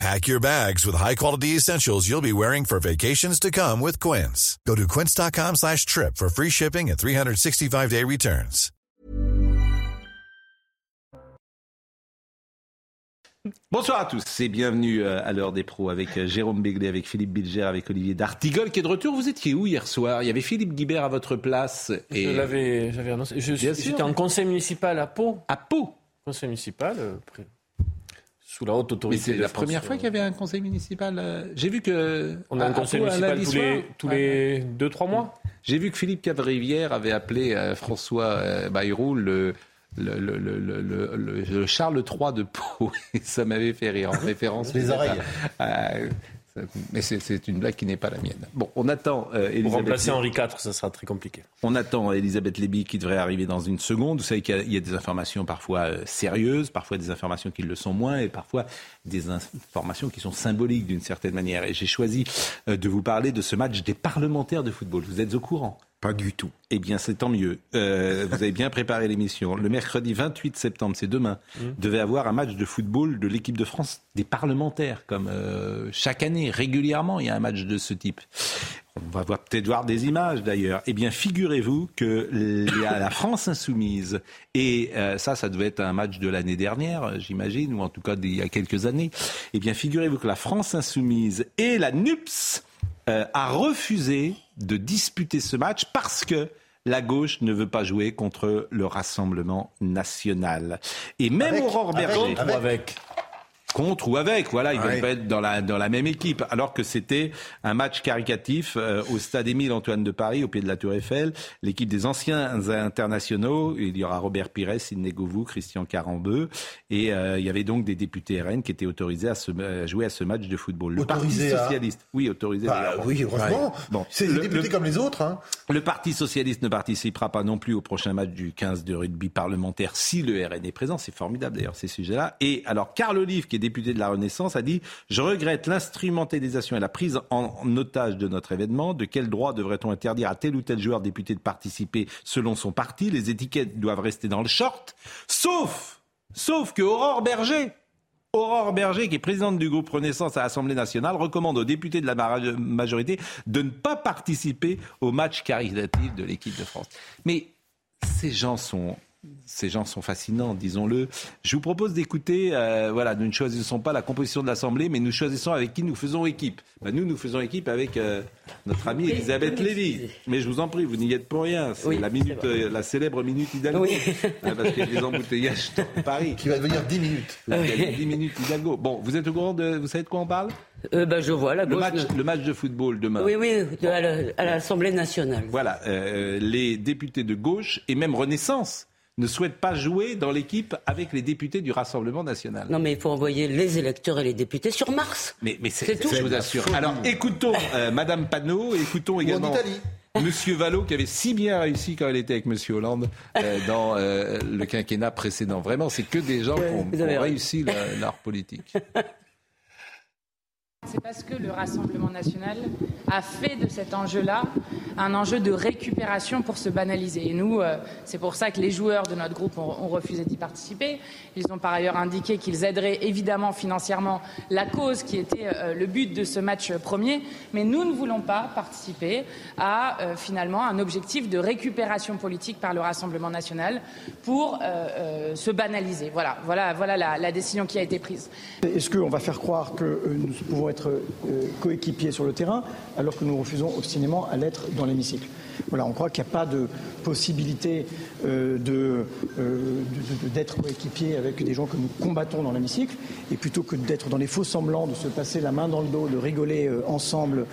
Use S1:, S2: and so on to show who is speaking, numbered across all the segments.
S1: Pack your bags with high-quality essentials you'll be wearing for vacations to come with Quince. Go to quince.com slash trip for free shipping and 365-day returns.
S2: Bonsoir à tous et bienvenue euh, à l'heure des pros avec euh, Jérôme Béglé, avec Philippe Bilger, avec Olivier D'Artigol qui est de retour. Vous étiez où hier soir? Il y avait Philippe Guibert à votre place.
S3: Et... Je l'avais j'avais annoncé. J'étais en conseil municipal à Pau.
S2: À Pau
S3: Conseil municipal, euh, sous la haute autorité.
S2: c'est la première fois qu'il y avait un conseil municipal. J'ai vu que.
S3: On a un conseil municipal tous les, tous les deux, trois mois.
S2: J'ai vu que Philippe Cavrivière avait appelé François Bayrou le le, le, le, le, Charles III de Pau. ça m'avait fait rire en référence.
S4: Les oreilles.
S2: Mais c'est une blague qui n'est pas la mienne. Bon, on attend.
S3: Euh, Elisabeth Pour remplacer Henri IV, ça sera très compliqué.
S2: On attend Elisabeth Léby qui devrait arriver dans une seconde. Vous savez qu'il y, a des informations parfois euh, sérieuses, parfois des informations qui le sont moins, et parfois des informations qui sont symboliques d'une certaine manière. Et j'ai choisi euh, de vous parler de ce match des parlementaires de football. Vous êtes au courant?
S4: Pas du tout.
S2: Eh bien, c'est tant mieux. Euh, vous avez bien préparé l'émission. Le mercredi 28 septembre, c'est demain, mmh. devait avoir un match de football de l'équipe de France des parlementaires, comme euh, chaque année, régulièrement, il y a un match de ce type. On va peut-être voir des images d'ailleurs. Eh bien, figurez-vous que la France insoumise, et euh, ça, ça devait être un match de l'année dernière, j'imagine, ou en tout cas d'il y a quelques années. Eh bien, figurez-vous que la France insoumise et la NUPS euh, a refusé de disputer ce match parce que la gauche ne veut pas jouer contre le Rassemblement national. Et même Aurore Berger.
S4: avec
S2: contre ou avec. Voilà, ils ne veulent pas être dans la, dans la même équipe. Alors que c'était un match caricatif euh, au stade Émile Antoine de Paris, au pied de la Tour Eiffel. L'équipe des anciens internationaux, il y aura Robert Pires, Sidney Govou, Christian Carambeu. Et euh, il y avait donc des députés RN qui étaient autorisés à, se, jouer à ce match de football.
S4: Le Parti
S2: socialiste, oui, autorisé.
S4: Bah, oui, heureusement. Bon, c'est des députés comme les autres. Hein.
S2: Le Parti socialiste ne participera pas non plus au prochain match du 15 de rugby parlementaire si le RN est présent. C'est formidable d'ailleurs ces sujets-là. Et alors, Carl Olive, qui est député de la Renaissance, a dit Je regrette l'instrumentalisation et la prise en otage de notre événement. De quel droit devrait-on interdire à tel ou tel joueur député de participer selon son parti? Les étiquettes doivent rester dans le short, sauf, sauf que Aurore Berger, Aurore Berger, qui est présidente du groupe Renaissance à l'Assemblée nationale, recommande aux députés de la majorité de ne pas participer au match caritatif de l'équipe de France. Mais ces gens sont ces gens sont fascinants, disons-le. Je vous propose d'écouter, euh, voilà, nous ne choisissons pas la composition de l'Assemblée, mais nous choisissons avec qui nous faisons équipe. Ben, nous, nous faisons équipe avec euh, notre amie Elisabeth Lévy. Mais je vous en prie, vous n'y êtes pour rien. C'est la, minute, euh, la célèbre minute Hidalgo. parce qu'il y a des embouteillages dans Paris.
S4: Qui va devenir 10 minutes.
S2: 10 minutes Hidalgo. Bon, vous êtes au courant de. Vous savez de quoi on parle?
S5: Ben, je vois la
S2: le match, le match de football demain.
S5: Oui, oui, à l'Assemblée nationale.
S2: Voilà, les députés de gauche et même Renaissance ne souhaite pas jouer dans l'équipe avec les députés du Rassemblement national.
S5: Non, mais il faut envoyer les électeurs et les députés sur Mars.
S2: Mais, mais c'est tout. Je vous assure. Alors, écoutons euh, Madame Panot, écoutons également. Monsieur Vallot, qui avait si bien réussi quand elle était avec Monsieur Hollande euh, dans euh, le quinquennat précédent. Vraiment, c'est que des gens qui ont, réussi l'art politique.
S6: C'est parce que le Rassemblement national a fait de cet enjeu-là un enjeu de récupération pour se banaliser. Et nous, euh, c'est pour ça que les joueurs de notre groupe ont, refusé d'y participer. Ils ont par ailleurs indiqué qu'ils aideraient évidemment financièrement la cause qui était euh, le but de ce match premier. Mais nous ne voulons pas participer à euh, finalement un objectif de récupération politique par le Rassemblement national pour se banaliser. Voilà, voilà, voilà la, la, décision qui a été prise.
S7: Est-ce qu'on va faire croire que nous pouvons être être euh, coéquipiers sur le terrain, alors que nous refusons obstinément à l'être dans l'hémicycle. Voilà, on croit qu'il n'y a pas de possibilité euh, euh, d'être coéquipier avec des gens que nous combattons dans l'hémicycle, et plutôt que d'être dans les faux semblants, de se passer la main dans le dos, de rigoler ensemble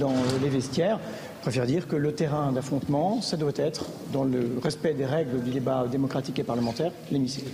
S7: dans les vestiaires, je préfère dire que le terrain d'affrontement, ça doit être, dans le respect des règles du débat démocratique et parlementaire, l'hémicycle.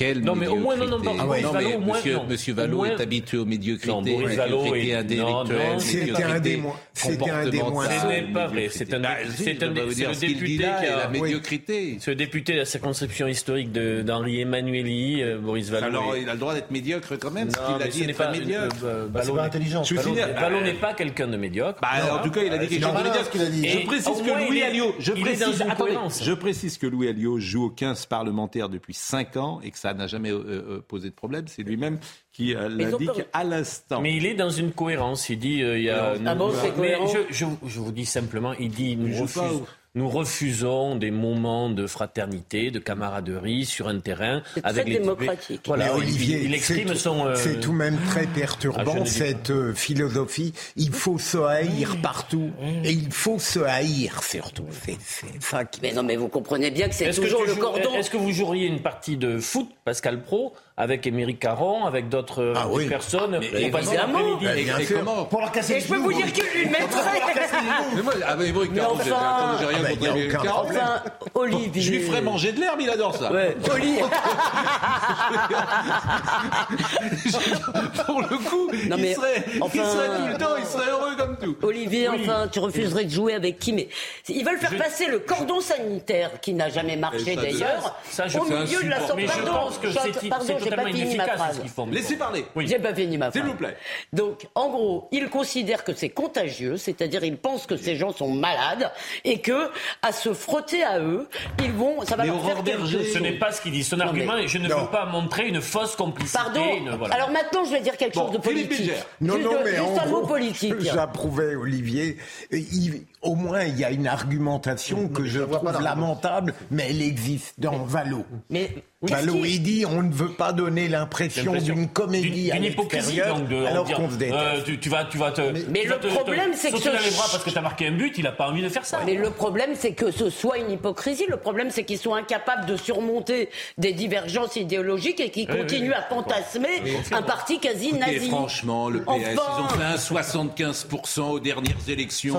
S2: Quelle
S3: non, mais au moins, non, non,
S2: non,
S3: ah ouais.
S2: non mais monsieur, moins... est habitué aux médiocrités. Non, Boris Vallot est
S8: intellectuel. C'était un des moins. C'était un des moins.
S3: Ce n'est pas vrai. C'est un, c'est un, c'est le député qui a
S2: la médiocrité.
S3: Ce député de la circonscription historique d'Henri Emmanueli, euh, Boris Vallot.
S2: Alors, il a le droit d'être médiocre quand même. Ce qu'il a dit n'est pas médiocre.
S4: C'est pas intelligent.
S3: Vallot n'est pas quelqu'un de médiocre.
S2: En tout cas, il a dit quelque chose de médiocre. Je précise que Louis Alliot, je précise que Louis Alliot joue au 15 parlementaire depuis 5 ans et que ça n'a jamais euh, posé de problème. C'est lui-même qui euh, l'indique à l'instant.
S3: Mais il est dans une cohérence. Il dit euh, il y a.
S5: Ah bon, c'est cohérent.
S3: Je, je, je, vous dis simplement, il dit nous refusons. Nous refusons des moments de fraternité, de camaraderie sur un terrain avec
S5: très
S3: les
S5: démocratique.
S8: Voilà, Olivier, il exprime son. Euh... C'est tout de même très perturbant ah, cette euh, philosophie. Il faut se haïr partout et il faut se haïr surtout. C'est ça qui.
S5: Mais non, mais vous comprenez bien que c'est toujours le cordon.
S3: Est-ce que vous joueriez une partie de foot, Pascal Pro, avec Émeric Caron, avec d'autres
S8: ah, oui.
S3: personnes
S5: mais Évidemment.
S3: Mais
S8: bien sûr. Pour leur casser
S5: et je peux vous dire qu'il lui mettrait.
S2: mais moi, ah, Émeric Caron, j'ai rien
S5: bah, Enfin, Olivier.
S2: Je lui ferais manger de l'herbe, il adore ça.
S5: Ouais. Olivier.
S2: Pour le coup, non, mais, il, serait, enfin, il serait tout le temps, il serait heureux comme tout.
S5: Olivier, oui. enfin, tu refuserais de jouer avec qui Mais ils veulent faire je... passer le cordon sanitaire, qui n'a jamais marché d'ailleurs, au milieu de la sortie.
S3: Mais je
S5: j'ai pas fini ma phrase.
S2: Laissez parler.
S5: Oui. J'ai pas fini ma phrase.
S2: S'il vous plaît.
S5: Donc, en gros, ils considèrent que c'est contagieux, c'est-à-dire ils pensent que ces gens sont malades et que à se frotter à eux, ils vont, ça va
S3: mais
S5: leur faire
S3: Berger, Ce n'est pas ce qu'il dit. Son argument et je ne veux pas montrer une fausse complicité.
S5: Pardon.
S3: Une,
S5: voilà. Alors maintenant, je vais dire quelque
S2: bon,
S5: chose de politique.
S8: Non, non, mais
S5: juste
S8: en
S5: un mot politique.
S8: J'approuvais Olivier. Il, au moins, il y a une argumentation que je trouve lamentable, mais elle existe dans Valo.
S5: Mais
S8: Valo, il dit on ne veut pas donner l'impression d'une comédie à
S3: D'une hypocrisie, donc, de,
S8: alors
S3: dire,
S8: qu'on se déteste.
S3: euh, tu, tu, vas, tu vas te.
S5: Mais, le problème, c'est que.
S3: les bras parce que tu as marqué un but, il n'a pas envie de faire ça.
S5: Mais le problème, c'est que ce soit une hypocrisie. Le problème, c'est qu'ils sont incapables de surmonter des divergences idéologiques et qu'ils
S3: Oui,
S5: continuent
S3: oui,
S5: à fantasmer un parti quasi
S2: Écoutez,
S5: nazi.
S2: franchement, le PS,
S5: Enfin.
S2: ils ont fait un 75% aux dernières élections.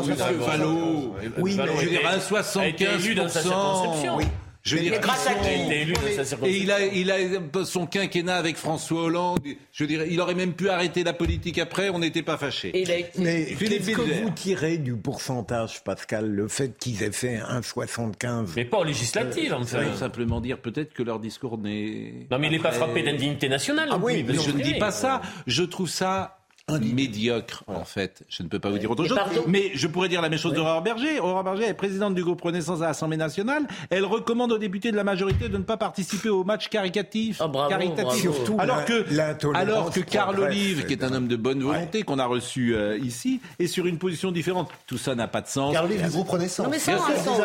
S8: Oui,
S3: Vallot
S2: Je
S3: sa
S2: 75%.
S3: circonscription.
S2: Oui. Je veux dire,
S5: Mais grâce à qui
S2: Et
S3: circonscription.
S2: il a, il a son quinquennat avec François Hollande. Je veux dire, il aurait même pu arrêter la politique après, on n'était pas fâchés.
S8: Mais qu'est-ce que vous tirez du pourcentage, Pascal, le fait qu'ils aient fait 1,75
S3: Mais pas aux législatives, enfin.
S2: Ça veut simplement dire peut-être que leur discours n'est.
S3: Non, mais il n'est pas frappé d'indignité nationale.
S8: Ah
S3: non
S8: oui, mais
S2: Je ne dis pas ça. Je trouve ça médiocre, en fait. Je ne peux pas vous dire autre chose. Mais je pourrais dire la même chose d'Aurore Berger. Aurore Berger est présidente du groupe Renaissance à l'Assemblée nationale. Elle recommande aux députés de la majorité de ne pas participer aux matchs caricatifs.
S5: Ah, bravo,
S2: caritatifs.
S5: bravo.
S8: Surtout
S2: alors que,
S8: l'intolérance
S2: alors que Carl Olive, qui est un homme de bonne volonté, qu'on a reçu euh, ici, est sur une position différente. Tout ça n'a pas de sens.
S4: Car livre du groupe Renaissance.
S5: Non mais ça a un sens.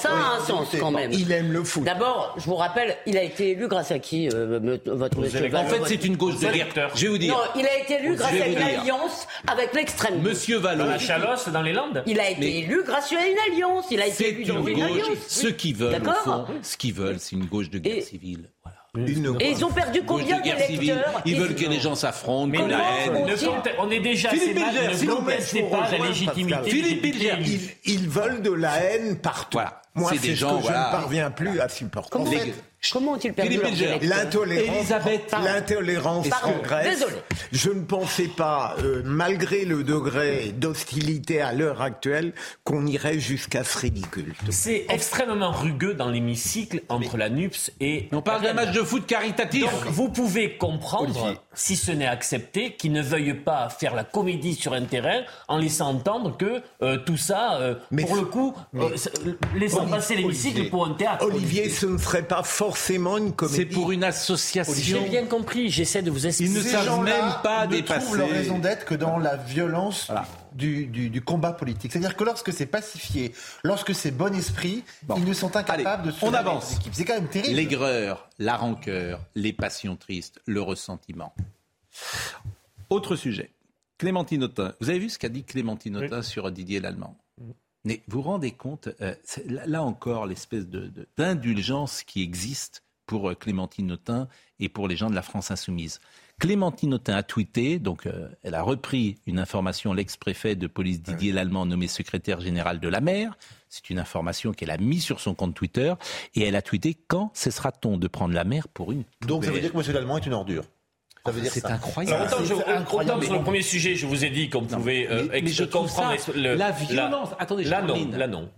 S5: Ça a un sens quand même.
S8: Il aime le foot.
S5: D'abord, je vous rappelle, il a été élu grâce à qui, euh, votre monsieur.
S2: En fait, c'est une gauche de guerre. Je vais vous dire.
S5: Non, il a été élu grâce à
S2: vous
S5: une alliance avec l'extrême gauche.
S2: Monsieur
S3: la Chalosse, dans les Landes
S5: Il a été
S2: Mais-
S5: élu grâce à une alliance. Il a été
S2: C'est
S5: élu
S2: une
S5: dans une
S2: gauche.
S5: alliance.
S2: Ceux qui veulent, au
S5: D'accord.
S2: fond, ce qu'ils veulent, c'est une gauche de guerre
S5: Et-
S2: civile. Voilà.
S8: Une-
S5: Et ils ont perdu combien
S2: de guerre civile.
S5: d'électeurs
S2: Ils veulent que les gens s'affrontent,
S3: Mais
S2: qu'on la haine.
S5: on-
S3: ne compte- on est déjà
S2: Philippe
S3: assez mal,
S2: Bilger,
S3: ne
S2: s'il vous
S3: pas la légitimité
S2: Philippe Bilger.
S8: Ils, ils veulent de la haine partout.
S2: Voilà.
S8: Moi,
S2: C'est des
S8: ce
S2: gens,
S8: que
S2: voilà.
S8: je ne parviens plus à supporter.
S5: Comment, ont-ils perdu électeurs
S8: L'intolérance,
S2: Elisabeth.
S8: l'intolérance
S5: Pardon,
S8: progresse.
S5: désolé.
S8: Je ne pensais pas, euh, malgré le degré d'hostilité à l'heure actuelle, qu'on irait jusqu'à ce ridicule.
S3: C'est extrêmement rugueux dans l'hémicycle entre la NUPS et.
S2: On parle d'un match de foot caritatif.
S3: Donc, vous pouvez comprendre,
S2: Olivier.
S3: si ce n'est accepté, qu'ils ne veuillent pas faire la comédie sur un terrain en laissant entendre que euh, tout ça, euh,
S8: Mais
S3: pour le coup, euh, laissant
S8: Olivier-
S3: passer l'hémicycle
S8: Olivier.
S3: pour un théâtre.
S8: Olivier, ce ne serait pas forcément une comédie.
S2: C'est pour une association.
S3: J'ai bien compris, j'essaie de vous expliquer.
S2: Ils ne
S4: Ces
S2: savent même pas
S4: ne
S2: dépasser.
S4: trouvent leur raison d'être que dans la violence du, du- du combat politique. C'est-à-dire que lorsque c'est pacifié, lorsque c'est bon esprit, ils ne sont incapables
S2: Allez,
S4: de se
S2: on avance.
S4: C'est quand même terrible.
S2: L'aigreur, la rancœur, les passions tristes, le ressentiment. Autre sujet. Clémentine Autain. Vous avez vu ce qu'a dit Clémentine Autain sur Didier Lallemand? Mais vous vous rendez compte, euh, c'est- là, encore, l'espèce de- de- d'indulgence qui existe pour euh, Clémentine Autain et pour les gens de la France insoumise. Clémentine Autain a tweeté, donc euh, elle a repris une information, l'ex-préfet de police Didier Lallemand nommé secrétaire général de la mer. C'est une information qu'elle a mise sur son compte Twitter et elle a tweeté quand cessera-t-on de prendre la mer pour une poubelle
S9: Donc ça veut dire que M. Lallemand est une ordure?
S2: C'est incroyable.
S3: autant, sur le premier sujet, je vous ai dit qu'on pouvait euh,
S2: mais, je comprendre la violence. attendez,
S3: là non, là non.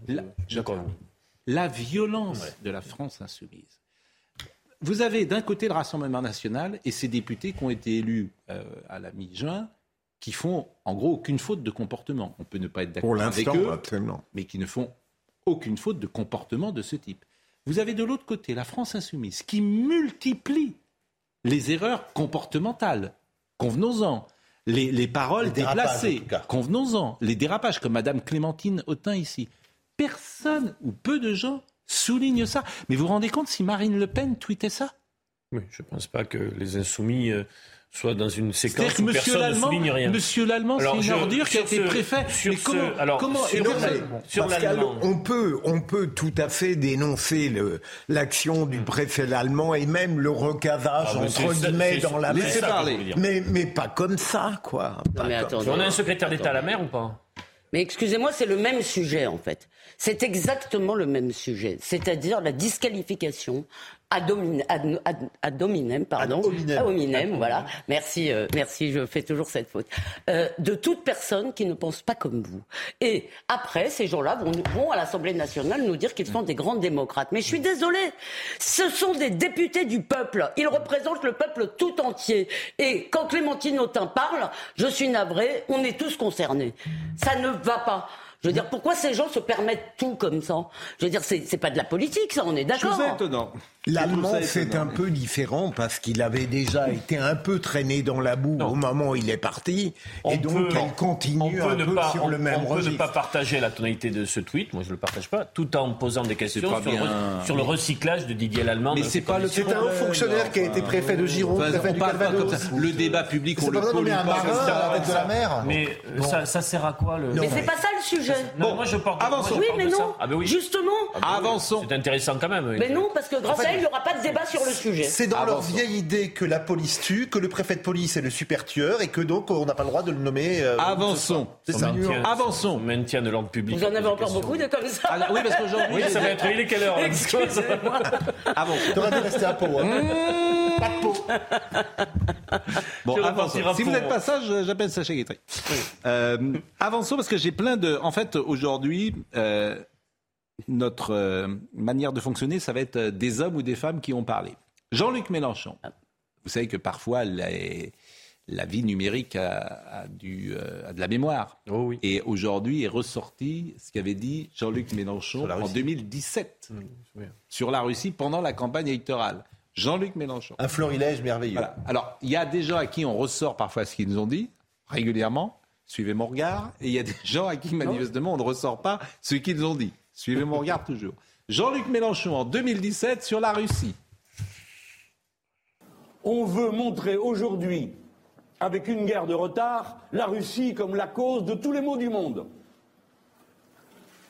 S2: La, violence de la France insoumise. Vous avez d'un côté le Rassemblement national et ses députés qui ont été élus euh, à la mi-juin, qui font en gros aucune faute de comportement. On peut ne pas être d'accord avec eux, mais qui ne font aucune faute de comportement de ce type. Vous avez de l'autre côté la France insoumise qui multiplie les erreurs comportementales. Convenons-en. Les, paroles déplacées. Convenons-en. Les dérapages, comme Madame Clémentine Autain ici. Personne ou peu de gens soulignent ça. Mais vous vous rendez compte si Marine Le Pen tweetait ça?
S3: Oui, je ne pense pas que les insoumis. Euh, soit dans une séquence où personne ne souligne rien.
S2: Monsieur l'Allemand, c'est une ordure qui a été préfet.
S3: mais comment, alors, comment sur,
S8: sur on peut, on peut tout à fait dénoncer l'action du préfet allemand et même le recasage ah, entre guillemets dans la mer. Mais, mais pas comme ça, quoi.
S3: mais on a un secrétaire d'État à la mer ou pas?
S5: Mais excusez-moi, c'est le même sujet en fait. C'est exactement le même sujet, c'est-à-dire la disqualification ad, hominem, pardon, ad hominem, voilà. Merci, euh, merci, je fais toujours cette faute. Euh, de toute personne qui ne pense pas comme vous. Et après, ces gens-là vont, vont à l'Assemblée nationale nous dire qu'ils sont des grands démocrates. Mais je suis désolée, ce sont des députés du peuple. Ils représentent le peuple tout entier. Et quand Clémentine Autain parle, je suis navrée, on est tous concernés. Ça ne va pas. Je veux dire, pourquoi ces gens se permettent tout comme ça? Je veux dire, c'est pas de la politique, ça, on est d'accord.
S2: C'est étonnant.
S8: L'allemand, c'est un peu différent parce qu'il avait déjà été un peu traîné dans la boue au moment où il est parti. et donc, il continue un peu
S3: pas,
S8: sur le même
S3: on
S8: peut
S3: ne pas partager la tonalité de ce tweet, moi je ne le partage pas, tout en posant des questions sur, le, recyclage de Didier Lallemand.
S9: Mais c'est pas le C'est un haut fonctionnaire qui a été préfet de Gironde, préfet du Calvados.
S2: Le débat public, on le
S9: pollue un marin avec de la mer.
S3: Mais euh, ça sert à quoi le...
S5: Mais c'est pas ça le sujet.
S3: Non, moi je porte.
S5: Avançons. Oui, mais non. Ah, Justement.
S2: Avançons.
S3: C'est intéressant quand même.
S5: Mais non, parce que grâce à elle, il n'y aura pas de débat sur le sujet.
S9: C'est dans leur vieille idée que la police tue, que le préfet de police est le super tueur et que donc on n'a pas le droit de le nommer.
S2: Euh, Avançons. C'est ça. Avançons.
S3: Maintien de l'ordre public.
S5: Vous en avez encore beaucoup de comme ça.
S2: Ah, oui, parce qu'aujourd'hui.
S3: Oui, ça va être. Il est quelle heure
S5: Excusez-moi.
S9: Avançons. T'aurais dû rester à Pau. Hein. Mmh. Pas de
S2: Pau. Bon, avançons. Si vous n'êtes pas sage, j'appelle Sacha Guitry. Euh, avançons parce que j'ai plein de. En fait, aujourd'hui. Euh, notre euh, manière de fonctionner, ça va être euh, des hommes ou des femmes qui ont parlé. Jean-Luc Mélenchon. Ah. Vous savez que parfois, la vie numérique a, du, euh, de la mémoire.
S3: Oh
S2: Et aujourd'hui est ressorti ce qu'avait dit Jean-Luc Mélenchon en 2017 mmh, sur la Russie pendant la campagne électorale. Jean-Luc Mélenchon.
S9: Un florilège merveilleux.
S2: Alors, il y a des gens à qui on ressort parfois ce qu'ils nous ont dit, régulièrement. Suivez mon regard. Et il y a des gens à qui, manifestement, on ne ressort pas ce qu'ils ont dit. Suivez mon regard toujours. Jean-Luc Mélenchon en 2017 sur la Russie.
S10: On veut montrer aujourd'hui, avec une guerre de retard, la Russie comme la cause de tous les maux du monde.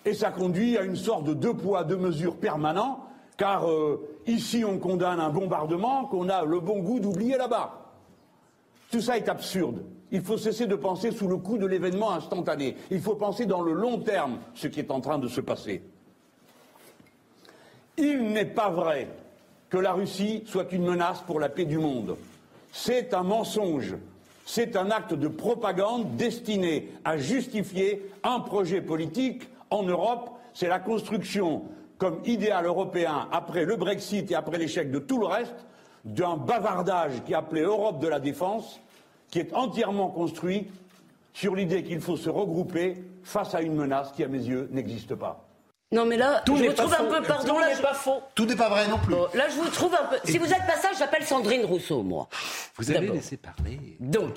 S10: Et ça conduit à une sorte de deux poids, deux mesures permanent, car euh, ici on condamne un bombardement qu'on a le bon goût d'oublier là-bas. Tout ça est absurde. Il faut cesser de penser sous le coup de l'événement instantané. Il faut penser dans le long terme ce qui est en train de se passer. Il n'est pas vrai que la Russie soit une menace pour la paix du monde. C'est un mensonge. C'est un acte de propagande destiné à justifier un projet politique en Europe. C'est la construction, comme idéal européen, après le Brexit et après l'échec de tout le reste, d'un bavardage qui appelait Europe de la défense qui est entièrement construit sur l'idée qu'il faut se regrouper face à une menace qui, à mes yeux, n'existe pas.
S5: Non mais là, je vous trouve un peu, pardon,
S9: Tout
S5: là,
S9: n'est pas faux. Tout n'est pas vrai non plus.
S5: là, je vous trouve un peu. Si vous êtes pas ça, j'appelle Sandrine Rousseau, moi.
S2: Vous avez laissé parler.
S5: Donc,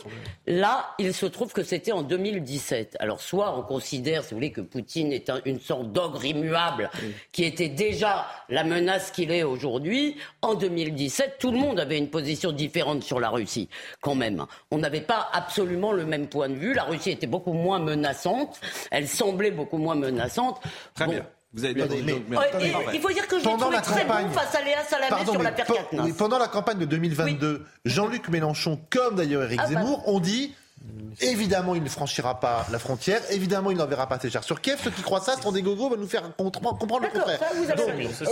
S5: là, il se trouve que c'était en 2017. Alors, soit on considère, si vous voulez, que Poutine est une sorte d'ogre immuable qui était déjà la menace qu'il est aujourd'hui. En 2017, tout le monde avait une position différente sur la Russie, quand même. On n'avait pas absolument le même point de vue. La Russie était beaucoup moins menaçante. Elle semblait beaucoup moins menaçante.
S2: Très bien. Vous avez bien
S5: il faut dire que je l'ai trouvé très bon face à Léa Salamé sur la Katnas.
S9: Pendant la campagne de 2022, Jean-Luc Mélenchon, comme d'ailleurs Éric ah bah. Zemmour, ont dit Évidemment, il ne franchira pas la frontière. Évidemment, il n'enverra pas ses chars sur Kiev. Ceux qui croient ça sont des gogos, va nous faire comprendre le contraire.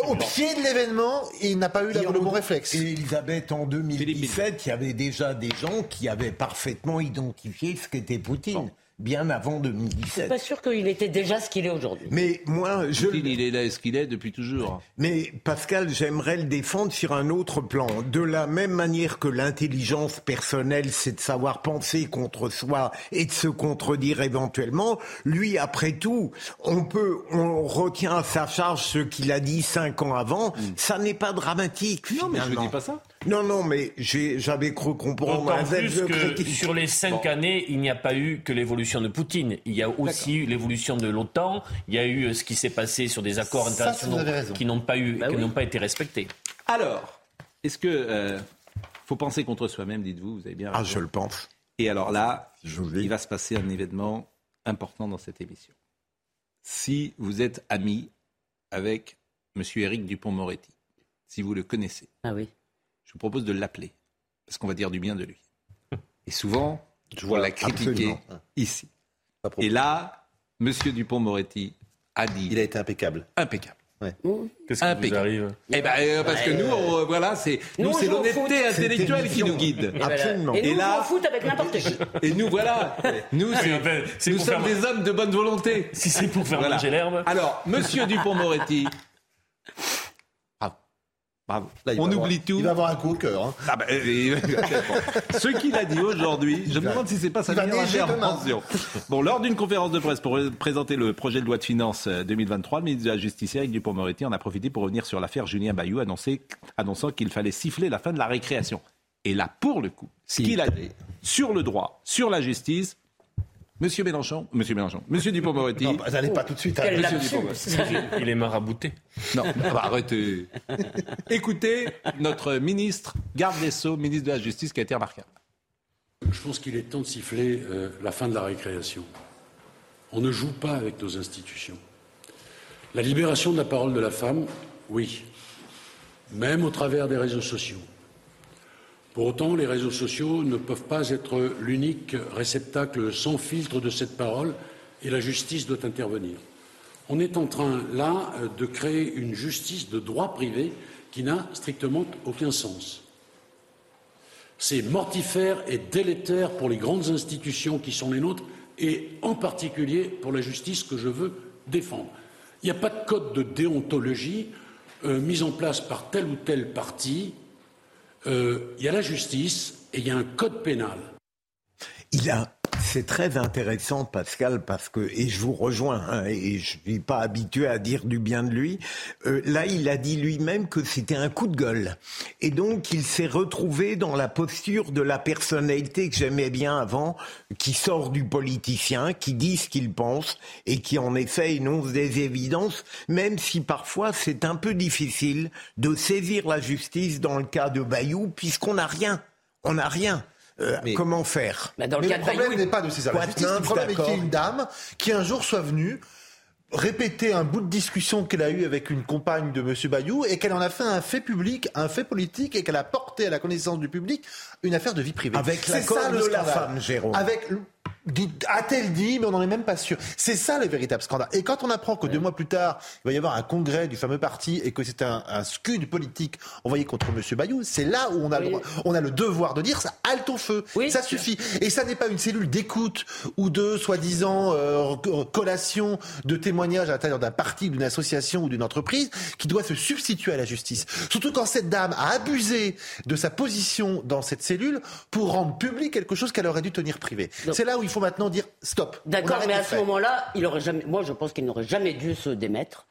S9: au pied de l'événement, il n'a pas eu le bon réflexe.
S8: Elisabeth, en 2017, il y avait déjà des gens qui avaient parfaitement identifié ce qu'était Poutine bien avant 2017. Je
S5: suis pas sûr qu'il était déjà ce qu'il est aujourd'hui.
S8: Mais moi, je...
S2: Il est là ce qu'il est depuis toujours.
S8: Mais Pascal, j'aimerais le défendre sur un autre plan. De la même manière que l'intelligence personnelle, c'est de savoir penser contre soi et de se contredire éventuellement, lui, après tout, on peut, on retient à sa charge ce qu'il a dit cinq ans avant. Hmm. Ça n'est pas dramatique.
S2: Non,
S8: mais je
S2: ne dis pas ça.
S8: Non, non, mais j'avais cru comprendre.
S3: plus que sur les cinq années, il n'y a pas eu que l'évolution de Poutine. Il y a aussi eu l'évolution de l'OTAN. Il y a eu euh, ce qui s'est passé sur des accords internationaux qui n'ont pas eu, bah qui n'ont pas été respectés.
S2: Alors, est-ce que euh, faut penser contre soi-même, dites-vous Vous avez bien.
S8: Ah, je le pense.
S2: Et alors là, il va se passer un événement important dans cette émission. Si vous êtes ami avec M. Éric Dupont-Moretti, si vous le connaissez.
S5: Ah oui
S2: je vous propose de l'appeler, parce qu'on va dire du bien de lui. Et souvent, je vois la critiquer ici. Et là, M. Dupont-Moretti a dit.
S9: Il a été impeccable.
S2: Impeccable.
S3: Qu'est-ce qui vous arrive?
S2: Eh ben, euh, parce que nous, on, voilà, c'est nous, c'est l'honnêteté intellectuelle qui nous guide.
S5: Et Absolument. Et, nous, là, on fout avec n'importe qui.
S2: Et nous, voilà, nous, c'est, nous sommes des hommes de bonne volonté.
S3: Si c'est pour faire voilà. manger l'herbe.
S2: Alors, Monsieur Dupont-Moretti on oublie tout.
S9: Il va avoir un coup au cœur. Hein.
S2: Ah ben, ce qu'il a dit aujourd'hui, je me demande si c'est pas sa meilleure intervention. Bon, lors d'une conférence de presse pour présenter le projet de loi de finances 2023, euh, le ministre de la Justice, Eric Dupond-Moretti, en a profité pour revenir sur l'affaire Julien Bayou, annonçant qu'il fallait siffler la fin de la récréation. Et là, pour le coup, ce qu'il a dit sur le droit, sur la justice, Monsieur Mélenchon, Monsieur Mélenchon, Monsieur Dupond-Moretti.
S9: Non, vous n'allez pas tout de suite.
S3: Hein. Monsieur Il est marabouté.
S2: Non, bah, arrêtez. Écoutez notre ministre, garde des Sceaux, ministre de la Justice, qui a été remarquable.
S11: Je pense qu'il est temps de siffler euh, la fin de la récréation. On ne joue pas avec nos institutions. La libération de la parole de la femme, oui, même au travers des réseaux sociaux. Pour autant, les réseaux sociaux ne peuvent pas être l'unique réceptacle sans filtre de cette parole et la justice doit intervenir. On est en train, là, de créer une justice de droit privé qui n'a strictement aucun sens. C'est mortifère et délétère pour les grandes institutions qui sont les nôtres et en particulier pour la justice que je veux défendre. Il n'y a pas de code de déontologie euh, mis en place par tel ou tel parti il y a la justice et il y a un code pénal.
S8: C'est très intéressant, Pascal, parce que, et je vous rejoins, hein, et je suis pas habitué à dire du bien de lui, euh, là, il a dit lui-même que c'était un coup de gueule. Et donc, il s'est retrouvé dans la posture de la personnalité que j'aimais bien avant, qui sort du politicien, qui dit ce qu'il pense, et qui, en effet, énonce des évidences, même si parfois c'est un peu difficile de saisir la justice dans le cas de Bayou, puisqu'on n'a rien. On n'a rien. Euh, comment faire
S9: Mais, le problème n'est pas de ces justice. Le problème est qu'il y ait une dame qui un jour soit venue répéter un bout de discussion qu'elle a eu avec une compagne de M. Bayou et qu'elle en a fait un fait public, un fait politique et qu'elle a porté à la connaissance du public une affaire de vie privée.
S8: Avec la de la femme, Jérôme.
S9: Avec a-t-elle dit, mais on n'en est même pas sûr. C'est ça le véritable scandale. Et quand on apprend que deux mois plus tard, il va y avoir un congrès du fameux parti et que c'est un, un scud politique envoyé contre M. Bayou, c'est là où on a, le, on a le devoir de dire ça halte au feu. ça suffit. Et ça n'est pas une cellule d'écoute ou de soi-disant euh, collation de témoignages à l'intérieur d'un parti, d'une association ou d'une entreprise qui doit se substituer à la justice. Surtout quand cette dame a abusé de sa position dans cette cellule pour rendre public quelque chose qu'elle aurait dû tenir privé. C'est là où il faut maintenant dire stop.
S5: D'accord, mais à ce moment-là, il aurait jamais. Moi, je pense qu'il n'aurait jamais dû se démettre.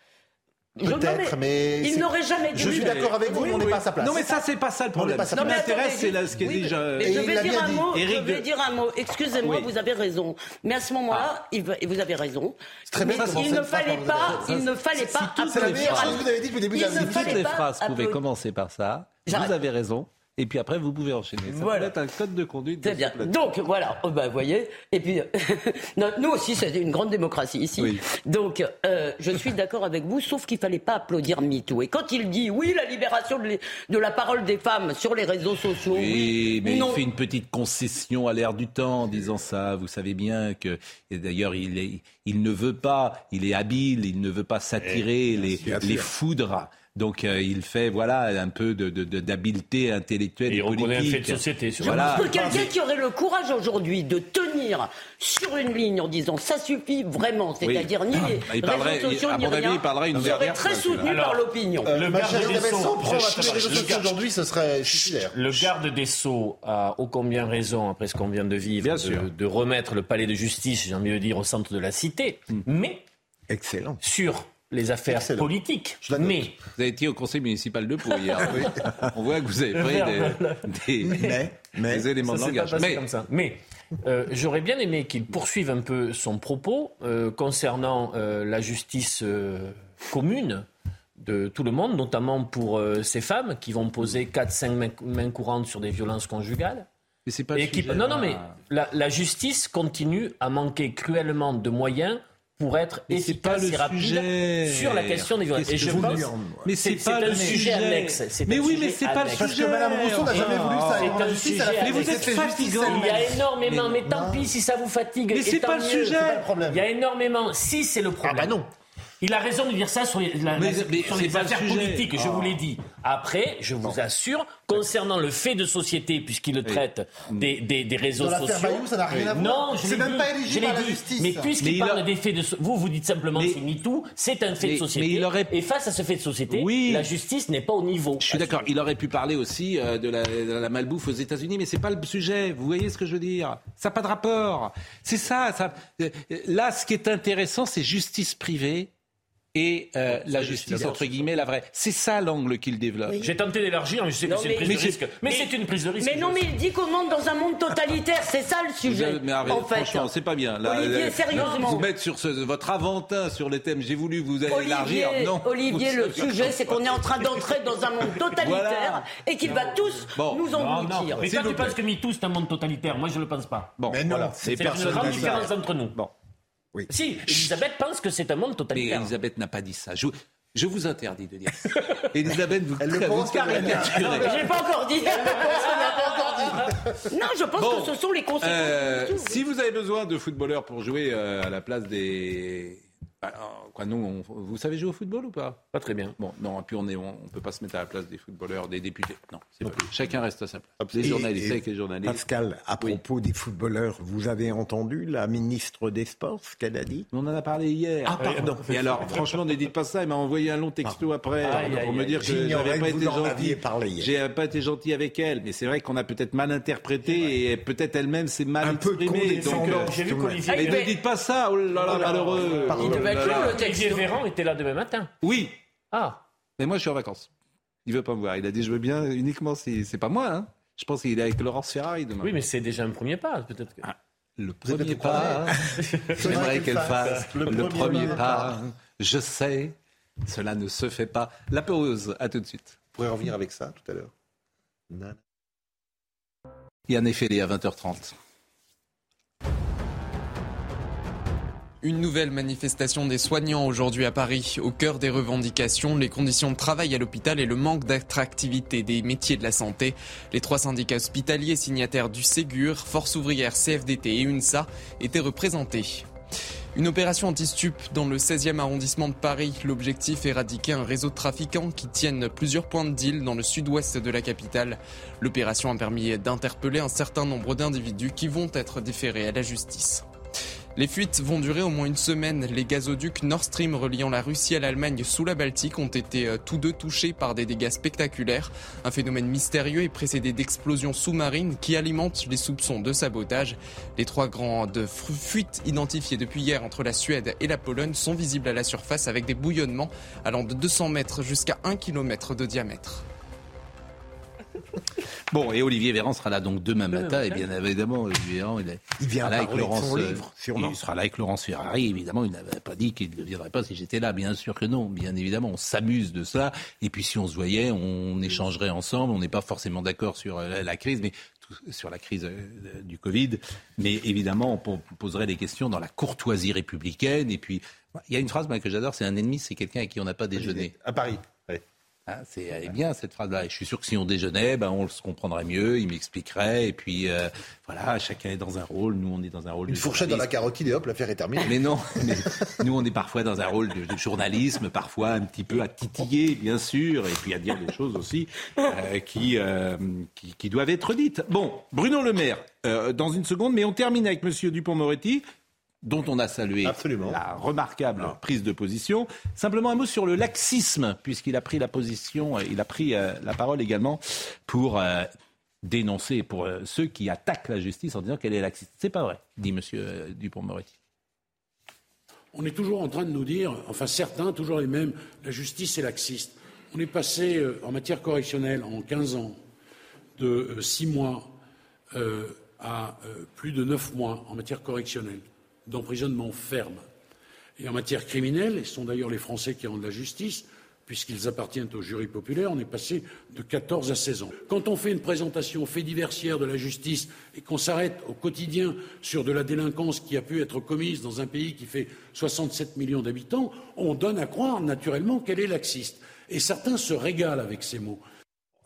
S9: Peut-être, mais.
S5: Il n'aurait jamais dû.
S9: Je suis d'accord avec vous, mais on n'est pas à sa place.
S2: Non, mais ça, c'est pas ça le problème. Ce qui m'intéresse, c'est ce.
S5: Je vais dire un mot. Je vais dire un mot. Excusez-moi, vous avez raison. Mais à ce moment-là, ah. vous avez raison. Très bien. Il ne fallait pas. Il ne fallait pas.
S9: C'est la meilleure chose que vous avez dit depuis le début de la
S2: Toutes les phrases pouvaient commencer par ça. Vous avez raison. Et puis après, vous pouvez enchaîner. Ça voilà. peut être un code de conduite.
S5: Très bien. Donc voilà, oh, bah, vous voyez. Et puis, nous aussi, c'est une grande démocratie ici. Donc, euh, je suis d'accord avec vous, sauf qu'il fallait pas applaudir MeToo. Et quand il dit oui, la libération de, la parole des femmes sur les réseaux sociaux.
S2: Oui, mais il fait une petite concession à l'ère du temps en disant ça. Vous savez bien que, d'ailleurs, il, il ne veut pas, il est habile, il ne veut pas s'attirer eh, les, les foudres donc euh, il fait voilà un peu d'habileté de, de, intellectuelle et, et
S3: politique. un fait de société.
S5: Sur voilà. Je pense que quelqu'un qui aurait le courage aujourd'hui de tenir sur une ligne en disant ça suffit vraiment, c'est-à-dire ni les
S2: il parlerait, réseaux sociaux, ni rien, il parlerait une
S5: serait très soutenu par l'opinion.
S9: Euh, le garde des Sceaux, les réseaux sociaux aujourd'hui, ce serait.
S3: Le garde des Sceaux a ô combien raison, après ce qu'on vient de vivre, de, de, remettre le palais de justice, j'ai envie de dire, au centre de la cité. Hmm. Mais,
S8: excellent.
S3: Sur les affaires politiques. Mais
S2: vous avez été au conseil municipal de Pau hier. On voit que vous avez pris des, éléments de langage.
S3: Mais, mais euh, j'aurais bien aimé qu'il poursuive un peu son propos euh, concernant euh, la justice commune de tout le monde, notamment pour ces femmes qui vont poser 4-5 mains, courantes sur des violences conjugales.
S2: Mais c'est pas
S3: sujet, Non, non, mais la, la justice continue à manquer cruellement de moyens pour être mais efficace et rapide sur la question des violences. Et je pense,
S2: mais c'est pas le sujet annexe.
S3: Mais
S2: oui, mais c'est pas le sujet. Parce que
S9: Mme Rousseau n'a jamais voulu ça.
S3: C'est un sujet
S2: Mais vous êtes fatigant.
S3: Il y a énormément, mais tant pis si ça vous fatigue.
S2: Mais c'est pas le sujet.
S3: Il y a énormément. Si c'est le problème.
S2: Ah bah non.
S3: Il a raison de dire ça sur, la, mais, sur les affaires politiques, je vous l'ai dit. Après, je vous assure, concernant le fait de société, puisqu'il le traite des, des, des, réseaux
S9: Dans
S3: sociaux.
S9: Bayou, ça n'a rien à
S3: voir. Non, je l'ai même dit, pas éligible par la justice. Mais puisqu'il parle des faits de vous, vous dites simplement c'est MeToo, c'est un fait de société. Mais il aurait... Et face à ce fait de société, oui. la justice n'est pas au niveau.
S2: Je suis d'accord. Il aurait pu parler aussi euh, de, la, de la malbouffe aux États-Unis, mais c'est pas le sujet. Vous voyez ce que je veux dire? Ça n'a pas de rapport. C'est ça, ça. Euh, là, ce qui est intéressant, c'est justice privée et euh, la justice, entre guillemets, la vraie. C'est ça l'angle qu'il développe.
S3: J'ai tenté d'élargir, mais je sais que c'est une prise de risque. Mais, c'est une prise de risque.
S5: Mais non, mais il dit qu'on monte dans un monde totalitaire, c'est ça le sujet.
S2: Mais arrête, franchement, c'est pas bien.
S5: Olivier, sérieusement.
S2: Vous mettre sur votre aventin sur les thèmes, j'ai voulu vous élargir. Non.
S5: Olivier, le sujet, c'est qu'on est en train d'entrer dans un monde totalitaire et qu'il va tous nous engloutir.
S3: Mais toi, tu penses que MeToo, c'est un monde totalitaire Moi, je le pense pas.
S2: Bon, mais non,
S3: c'est une grande différence entre nous. Bon. Si, Elisabeth pense que c'est un monde totalitaire.
S2: Mais Elisabeth n'a pas dit ça. Je, vous interdis de dire ça. Elisabeth, vous,
S9: Elle le pense
S5: J'ai pas encore dit. non, je pense que ce sont les conséquences. Euh,
S2: si vous avez besoin de footballeurs pour jouer euh, à la place des quoi, nous, vous savez jouer au football ou pas?
S3: Pas très bien.
S2: Bon, non, et puis on ne on, peut pas se mettre à la place des footballeurs, des députés. Non, c'est pas Chacun reste à sa place. Les journalistes avec les journalistes.
S8: Pascal, à propos des footballeurs, vous avez entendu la ministre des Sports, ce qu'elle a dit?
S2: On en a parlé hier.
S8: Ah, pardon.
S2: Et alors, franchement, ne dites pas ça. Elle m'a envoyé un long texto ah. après pour me dire que j'avais pas été gentil. J'ai pas été gentil avec elle, mais c'est vrai qu'on a peut-être mal interprété et peut-être elle-même s'est mal exprimée. Donc,
S3: euh, j'ai vu
S2: Mais ne dites pas ça. Oh là là, malheureux.
S3: Olivier Véran était là demain matin.
S2: Oui.
S3: Ah.
S2: Mais moi, je suis en vacances. Il veut pas me voir. Il a dit je veux bien uniquement si c'est pas moi. Hein. Je pense qu'il est avec Laurence Ferrari demain.
S3: Oui, mais c'est déjà un premier pas, peut-être.
S2: Ah, le premier pas. J'aimerais qu'elle fasse le, premier, pas. Je sais, cela ne se fait pas. La pause. À tout de suite.
S9: Vous pourrez revenir avec ça tout à l'heure.
S2: Il y a un effet à 20h30.
S12: Une nouvelle manifestation des soignants aujourd'hui à Paris. Au cœur des revendications, les conditions de travail à l'hôpital et le manque d'attractivité des métiers de la santé. Les trois syndicats hospitaliers signataires du Ségur, Force ouvrière, CFDT et UNSA étaient représentés. Une opération anti-stup dans le 16e arrondissement de Paris. L'objectif éradiquer un réseau de trafiquants qui tiennent plusieurs points de deal dans le sud-ouest de la capitale. L'opération a permis d'interpeller un certain nombre d'individus qui vont être déférés à la justice. Les fuites vont durer au moins une semaine. Les gazoducs Nord Stream reliant la Russie à l'Allemagne sous la Baltique ont été euh, tous deux touchés par des dégâts spectaculaires. Un phénomène mystérieux est précédé d'explosions sous-marines qui alimentent les soupçons de sabotage. Les trois grandes fuites identifiées depuis hier entre la Suède et la Pologne sont visibles à la surface avec des bouillonnements allant de 200 mètres jusqu'à 1 km de diamètre.
S2: Bon, et Olivier Véran sera là donc demain matin, et bien évidemment, Olivier Véran, il, est,
S8: il vient là avec Laurence,
S2: euh, livre, il sera là avec Laurence Ferrari, évidemment, il n'avait pas dit qu'il ne viendrait pas si j'étais là, bien sûr que non, bien évidemment, on s'amuse de ça, et puis si on se voyait, on échangerait ensemble, on n'est pas forcément d'accord sur euh, la, crise, mais sur la crise euh, du Covid, mais évidemment, on poserait des questions dans la courtoisie républicaine, et puis, il y a une phrase que j'adore, c'est un ennemi, c'est quelqu'un avec qui on n'a pas déjeuné.
S9: À Paris.
S2: Hein, c'est elle est bien cette phrase-là. Et je suis sûr que si on déjeunait, ben, on se comprendrait mieux, il m'expliquerait. Et puis euh, voilà, chacun est dans un rôle. Nous, on est dans un rôle.
S9: Une fourchette dans la carotide et hop, l'affaire est terminée.
S2: Mais non, nous, on est parfois dans un rôle de, journalisme, parfois un petit peu à titiller, bien sûr, et puis à dire des choses aussi euh, qui, euh, qui, qui, doivent être dites. Bon, Bruno Le Maire, dans une seconde, mais on termine avec Monsieur Dupont-Moretti dont on a salué la remarquable prise de position. Simplement un mot sur le laxisme, puisqu'il a pris la position, il a pris euh, la parole également pour euh, dénoncer pour euh, ceux qui attaquent la justice en disant qu'elle est laxiste. C'est pas vrai, dit M. Dupont-Moretti.
S11: On est toujours en train de nous dire, enfin certains, toujours les mêmes, la justice est laxiste. On est passé en matière correctionnelle en 15 ans de 6 mois à plus de 9 mois en matière correctionnelle d'emprisonnement ferme. Et en matière criminelle, et ce sont d'ailleurs les Français qui rendent la justice, puisqu'ils appartiennent au jury populaire, on est passé de 14 à 16 ans. Quand on fait une présentation fait diversière de la justice et qu'on s'arrête au quotidien sur de la délinquance qui a pu être commise dans un pays qui fait 67 millions d'habitants, on donne à croire naturellement qu'elle est laxiste. Et certains se régalent avec ces mots.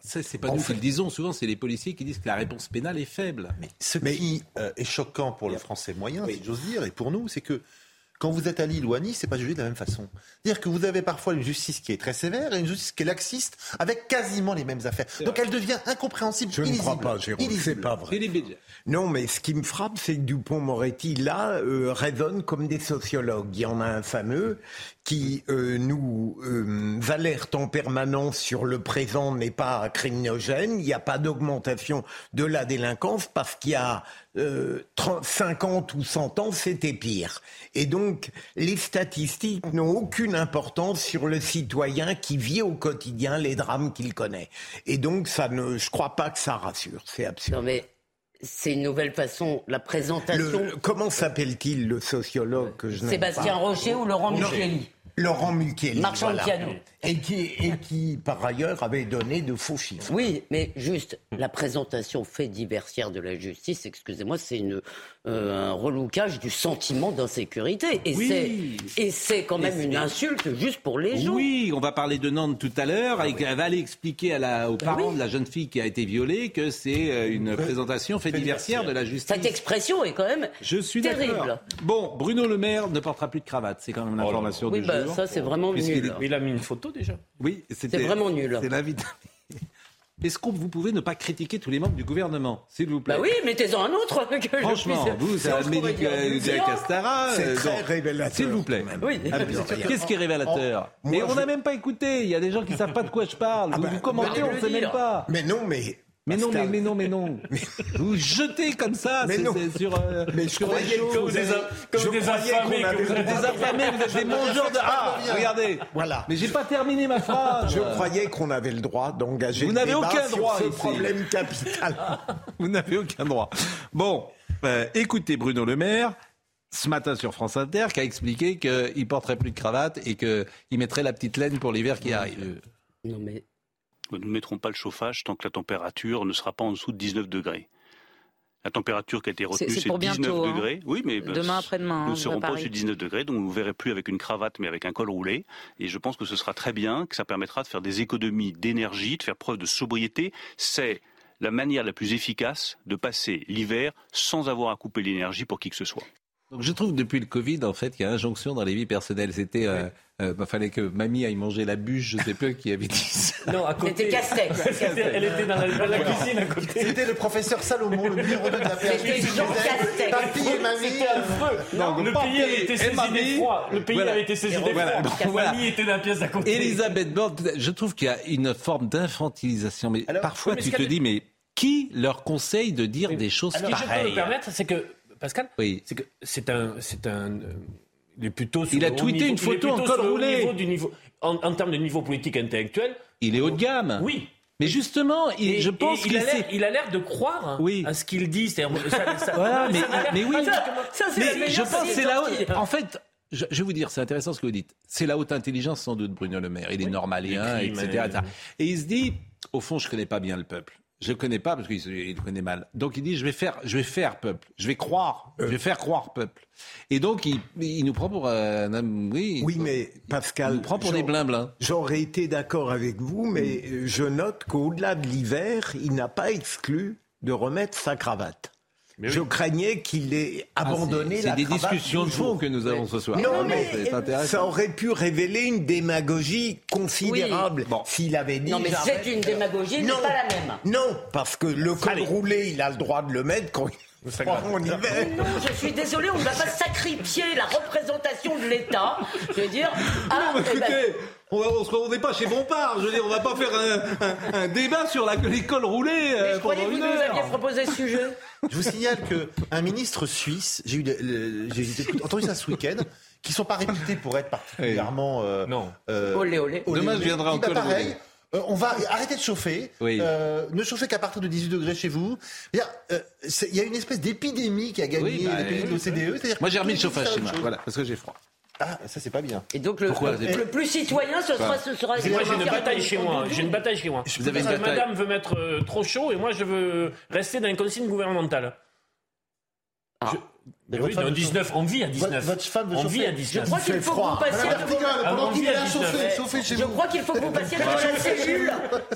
S2: C'est pas nous qui le disons, souvent c'est les policiers qui disent que la réponse pénale est faible.
S9: Mais ce qui euh, est choquant pour le français moyen, si j'ose dire, et pour nous, c'est que quand vous êtes à Lille ou à Nice, c'est pas jugé de la même façon. C'est-à-dire que vous avez parfois une justice qui est très sévère et une justice qui est laxiste avec quasiment les mêmes affaires. Donc elle devient incompréhensible.
S8: Je ne crois pas, Jérôme. C'est pas vrai. Non, mais ce qui me frappe, c'est que Dupont-Moretti, là, euh, raisonne comme des sociologues. Il y en a un fameux qui euh, nous euh, alerte en permanence sur le présent n'est pas criminogène, il n'y a pas d'augmentation de la délinquance parce qu'il y a euh, 50 ou 100 ans, c'était pire. Et donc, les statistiques n'ont aucune importance sur le citoyen qui vit au quotidien les drames qu'il connaît. Et donc, ça ne, je crois pas que ça rassure. C'est absurde.
S5: Non mais c'est une nouvelle façon, la présentation.
S8: comment s'appelle-t-il le sociologue que je
S5: Sébastien Rocher ou Laurent Micheli
S8: Laurent Micheli.
S5: Marchand piano.
S8: Et qui, et qui, par ailleurs, avait donné de faux chiffres.
S5: Oui, mais juste, la présentation fait diversière de la justice, excusez-moi, c'est une, euh, un reloucage du sentiment d'insécurité. Et oui. c'est, et c'est quand même une insulte juste pour les gens.
S2: Oui, on va parler de Nantes tout à l'heure. Ah Elle va aller expliquer à la, aux parents de la jeune fille qui a été violée que c'est euh, une présentation fait diversière de la justice.
S5: Cette expression est quand même Je suis terrible.
S2: Bon, Bruno Le Maire ne portera plus de cravate. C'est quand même oh l'information
S5: oui,
S2: du
S5: bah, Ça, c'est vraiment nul.
S3: Il a mis une photo déjà.
S2: Oui,
S5: c'est vraiment nul.
S2: C'est l'invité. Est-ce que vous pouvez ne pas critiquer tous les membres du gouvernement, s'il vous plaît?
S5: Bah oui, mettez-en un autre. Que
S2: Franchement, vous, c'est de Castara.
S8: C'est très révélateur.
S2: S'il vous plaît. Oui. Ah, qu'est-ce qui est révélateur Mais on n'a même pas écouté. Il y a des gens qui ne savent pas de quoi je parle. Ah vous, bah, commentez, on ne sait même pas.
S8: Mais non, mais
S2: mais non, mais, non, mais non. Vous jetez comme ça mais non. sur, euh,
S8: mais je croyais
S3: comme des, comme des affamés,
S2: que vous êtes des affamés, vous êtes des mangeurs de... Ah, regardez. Voilà. Mais j'ai pas terminé ma phrase.
S8: Je croyais qu'on avait le droit d'engager
S2: Vous n'avez aucun droit
S8: ce problème capital.
S2: vous n'avez aucun droit. Bon, euh, écoutez Bruno Le Maire ce matin sur France Inter qui a expliqué qu'il porterait plus de cravate et qu'il mettrait la petite laine pour l'hiver qui arrive.
S5: Non mais
S13: nous ne mettrons pas le chauffage tant que la température ne sera pas en dessous de 19 degrés. La température qui a été retenue, c'est 19 hein. degrés. Oui, mais
S6: ben, demain après-demain.
S13: Nous ne hein, serons pas au-dessus de 19 degrés, donc vous ne verrez plus avec une cravate, mais avec un col roulé. Et je pense que ce sera très bien, que ça permettra de faire des économies d'énergie, de faire preuve de sobriété. C'est la manière la plus efficace de passer l'hiver sans avoir à couper l'énergie pour qui que ce soit.
S2: Donc je trouve depuis le Covid, en fait, qu'il y a injonction dans les vies personnelles. C'était, euh, euh, bah, fallait que mamie aille manger la bûche, je sais plus qui avait dit ça.
S5: Non, à côté. C'était Castex.
S3: Elle était dans la, cuisine à côté.
S4: C'était le professeur Salomon, le numéro 2 de la PHP.
S5: C'était Jean Castex.
S4: Papy et mamie.
S3: C'était affreux. Non, le pays avait été saisi d'effroi. Le pays avait été saisi d'effroi. Mamie était dans la pièce à côté.
S2: Elisabeth Borne, je trouve qu'il y a une forme d'infantilisation. Mais parfois, tu te dis, mais qui leur conseille de dire des choses pareilles
S3: Si je peux me permettre, c'est que Pascal
S2: Oui.
S3: C'est que c'est un, c'est un. Euh, il est plutôt.
S2: il a tweeté une photo en col roulé.
S3: en, termes de niveau politique intellectuel.
S2: Il est haut de gamme.
S3: Oui.
S2: Mais justement, je pense qu'il
S3: il a l'air de croire à ce qu'il dit. Ça,
S2: voilà, mais, mais, oui. Ça, mais je pense c'est là. En fait, je, vais vous dire, c'est intéressant ce que vous dites. C'est la haute intelligence sans doute, Bruno Le Maire. Il est normalien, etc. Et il se dit, au fond, je connais pas bien le peuple. Je ne connais pas parce qu'il le connaît mal. Donc il dit je vais faire, je vais faire peuple, je vais croire, je vais faire croire peuple. Et donc il, il nous prend pour un homme, oui.
S8: Oui, mais Pascal,
S2: il nous prend pour des blimblins.
S8: J'aurais été d'accord avec vous, mais je note qu'au-delà de l'hiver, il n'a pas exclu de remettre sa cravate. Je craignais qu'il ait ah, abandonné
S2: C'est des discussions de fond que nous avons ce soir.
S8: Non, mais ça aurait pu révéler une démagogie considérable s'il avait dit.
S5: Non, mais c'est une démagogie, non, pas la même.
S8: Non, parce que le col roulé, il a le droit de le mettre quand il
S5: non, je suis désolé, on ne va pas sacrifier la représentation de l'État. Je veux dire.
S2: Ah, non, eh ben, écoutez, on n'est pas chez Bompard. Je veux dire, on va pas faire un, débat sur l'école roulée.
S5: Euh, je croyais que vous nous aviez proposé ce sujet.
S4: Je vous signale qu'un ministre suisse, j'ai eu entendu ça ce week-end, qui sont pas réputés pour être particulièrement.
S3: Euh, non.
S5: Euh, olé, olé.
S2: Demain, je viendrai en col pareil,
S4: euh, on va arrêter de chauffer. Euh, ne chauffer qu'à partir de 18 degrés chez vous. Il y a une espèce d'épidémie qui a gagné bah, les pays de l'OCDE.
S2: Moi, j'ai remis le chauffage chez moi, voilà, parce que j'ai froid.
S4: Ah, ça c'est pas bien.
S5: Et donc le, le, plus citoyen, ce sera, ce sera.
S3: Moi j'ai une bataille chez moi. J'ai une bataille chez moi. Vous avez Madame veut mettre euh, trop chaud et moi je veux rester dans une consigne gouvernementale. Ah. Mais oui, dans 19, on vit à 19.
S4: Votre, femme veut
S3: on vit à 19.
S5: Je crois qu'il faut que vous passiez.
S4: Pendant qu'il est là, chauffez, chez
S5: Je crois qu'il faut que vous passiez devant la cellule.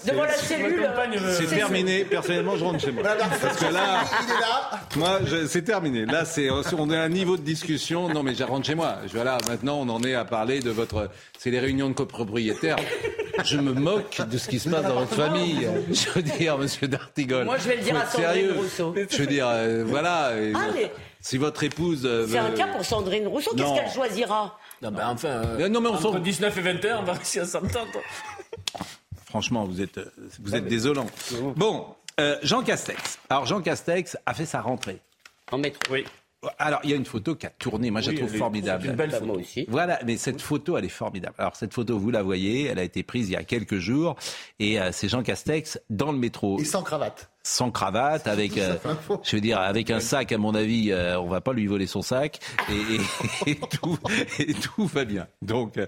S5: Devant la cellule.
S2: C'est terminé. Personnellement, je rentre chez moi. Parce que là, moi, c'est terminé. Là, c'est, on est à un niveau de discussion. Non, mais je rentre chez moi. Voilà, maintenant, on en est à parler de votre. C'est les réunions de copropriétaires. Je me moque de ce qui se passe dans votre famille. Je veux dire, monsieur D'Artigol.
S5: Moi, je vais le dire à Sandrine Rousseau.
S2: Je veux dire, euh, voilà. Si votre épouse. Euh,
S5: c'est un cas pour Sandrine Rousseau. Qu'est-ce qu'elle choisira
S3: non, ben enfin. Euh, non, mais on entre 19 et 21, on va réussir à s'entendre.
S2: Franchement, vous êtes, vous êtes désolant. Bon, Jean Castex. Alors, Jean Castex a fait sa rentrée.
S5: En métro.
S3: Oui.
S2: Alors, il y a une photo qui a tourné, moi je la trouve formidable.
S5: Une belle photo aussi.
S2: Voilà, mais cette photo, elle est formidable. Alors, cette photo, vous la voyez, elle a été prise il y a quelques jours, et euh, c'est Jean Castex dans le métro.
S4: Et sans cravate.
S2: Sans cravate, avec, euh, je veux dire, avec un sac, à mon avis, euh, on va pas lui voler son sac, et, tout, et tout, va bien. Donc,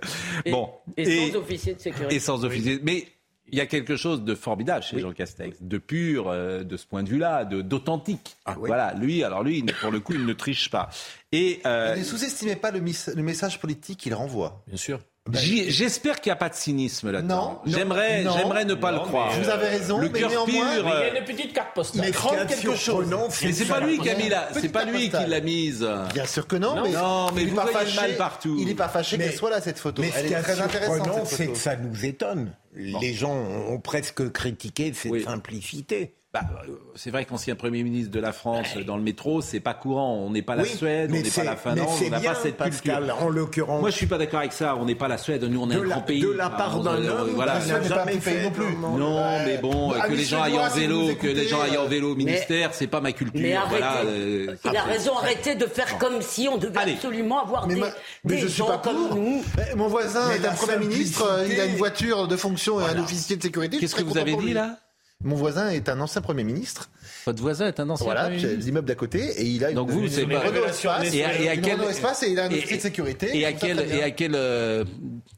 S2: bon.
S5: Et, sans officier de sécurité.
S2: Et sans officier. Mais il y a quelque chose de formidable chez Jean Castex, de pur, euh, de ce point de vue-là, d'authentique. Ah voilà, lui, alors lui, pour le coup, il ne triche pas.
S4: Et euh, ne sous-estimez pas le, le message politique qu'il renvoie.
S3: Bien sûr.
S2: Ben, j'espère qu'il n'y a pas de cynisme là-dedans. J'aimerais, j'aimerais ne pas le croire.
S4: Vous avez raison.
S2: Le cœur pur.
S3: il y a une petite carte postale.
S4: Mais quelque chose.
S2: Mais c'est pas lui qui a mis la, c'est pas lui qui l'a mise.
S4: Bien sûr que non. Mais
S2: non, mais il vous pas voyez fâché, mal partout.
S4: Il n'est pas fâché qu'elle soit là cette photo.
S8: Mais ce qui est très intéressant, c'est que ça nous étonne. Les gens ont presque critiqué cette simplicité.
S2: Bah, euh, c'est vrai qu'ancien Premier ministre de la France dans le métro, c'est pas courant. On n'est pas la Suède, on n'est pas la Finlande, on n'a pas cette culture.
S8: En l'occurrence,
S2: moi je suis pas d'accord avec ça. On n'est pas la Suède, nous on est un grand pays.
S8: De la part d'un homme,
S4: voilà. la Suède n'est pas un pays non plus.
S2: Non, mais bon, que les gens aillent en vélo, que les gens aillent en vélo au ministère, c'est pas ma culture.
S5: Mais euh, il a raison, arrêtez de faire comme si on devait absolument avoir des gens comme nous.
S4: Mon voisin est un Premier ministre, il a une voiture de fonction et un officier de sécurité.
S2: Qu'est-ce que vous avez dit là?
S4: Mon voisin est un ancien Premier ministre.
S2: Votre voisin est un ancien
S4: voilà, Premier ministre Voilà, l'immeuble d'à côté et il a
S2: Donc
S4: une,
S2: vous, c'est
S4: une, Renault Espace, et, à, et, à quel, espace et il a un officier de sécurité.
S2: Et à, quel, et à quelle euh,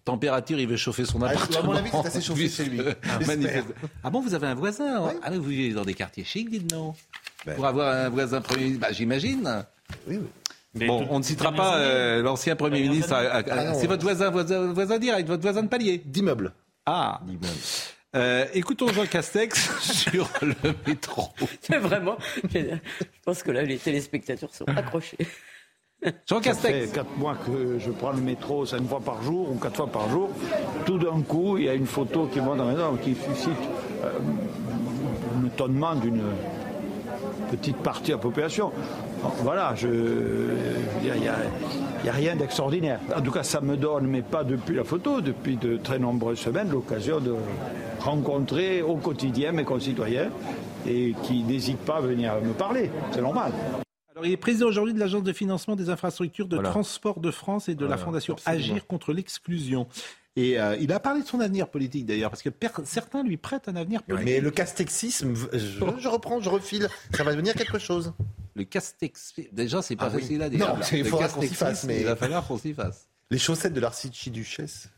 S2: température il veut chauffer son appartement
S4: À mon avis, c'est assez chauffé chez lui.
S2: ah bon, vous avez un voisin oui. Ah mais vous vivez dans des quartiers chics, dites non ben. Pour avoir un voisin Premier ministre, bah, j'imagine.
S4: Oui, oui.
S2: Mais bon, on ne citera pas euh, l'ancien Premier ministre. Ah c'est votre voisin, voisin, voisin direct, votre voisin de palier.
S4: D'immeuble.
S2: Ah, d'immeuble. Euh, écoutons Jean Castex sur le métro.
S5: C'est vraiment. Je pense que là, les téléspectateurs sont accrochés.
S2: Jean Castex.
S10: Ça fait quatre mois que je prends le métro cinq fois par jour ou quatre fois par jour. Tout d'un coup, il y a une photo qui monte dans qui suscite euh, un étonnement d'une petite partie de la population. Voilà, il n'y a, rien d'extraordinaire. En tout cas, ça me donne, mais pas depuis la photo, depuis de très nombreuses semaines, l'occasion de rencontrer au quotidien mes concitoyens et qui n'hésitent pas à venir me parler. C'est normal.
S2: Alors, il est président aujourd'hui de l'Agence de financement des infrastructures de transport de France et de la Fondation Agir contre l'exclusion. Et euh, il a parlé de son avenir politique d'ailleurs, parce que certains lui prêtent un avenir politique.
S9: Mais le castexisme, je, reprends, je refile, ça va devenir quelque chose.
S2: Le castex, déjà c'est pas
S9: ah
S2: facile à
S9: dire. Non, il faudra qu'on s'y fasse. Mais...
S2: Il va falloir qu'on s'y fasse.
S9: Les chaussettes de l'archiduchesse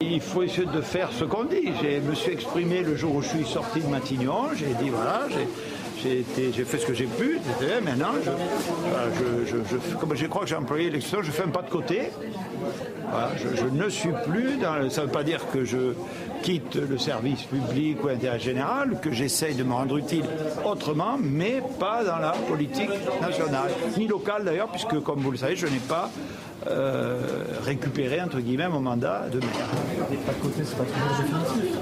S10: il faut essayer de faire ce qu'on dit. Je me suis exprimé le jour où je suis sorti de Matignon. J'ai dit voilà, j'ai fait ce que j'ai pu. Maintenant, je, comme je crois que j'ai employé l'expression, je fais un pas de côté. je, ne suis plus dans. Ça ne veut pas dire que je quitte le service public ou l'intérêt général, que j'essaye de me rendre utile autrement, mais pas dans la politique nationale, ni locale d'ailleurs, puisque comme vous le savez, je n'ai pas euh, récupéré entre guillemets mon mandat de maire.
S7: pas de côté, pas définitif.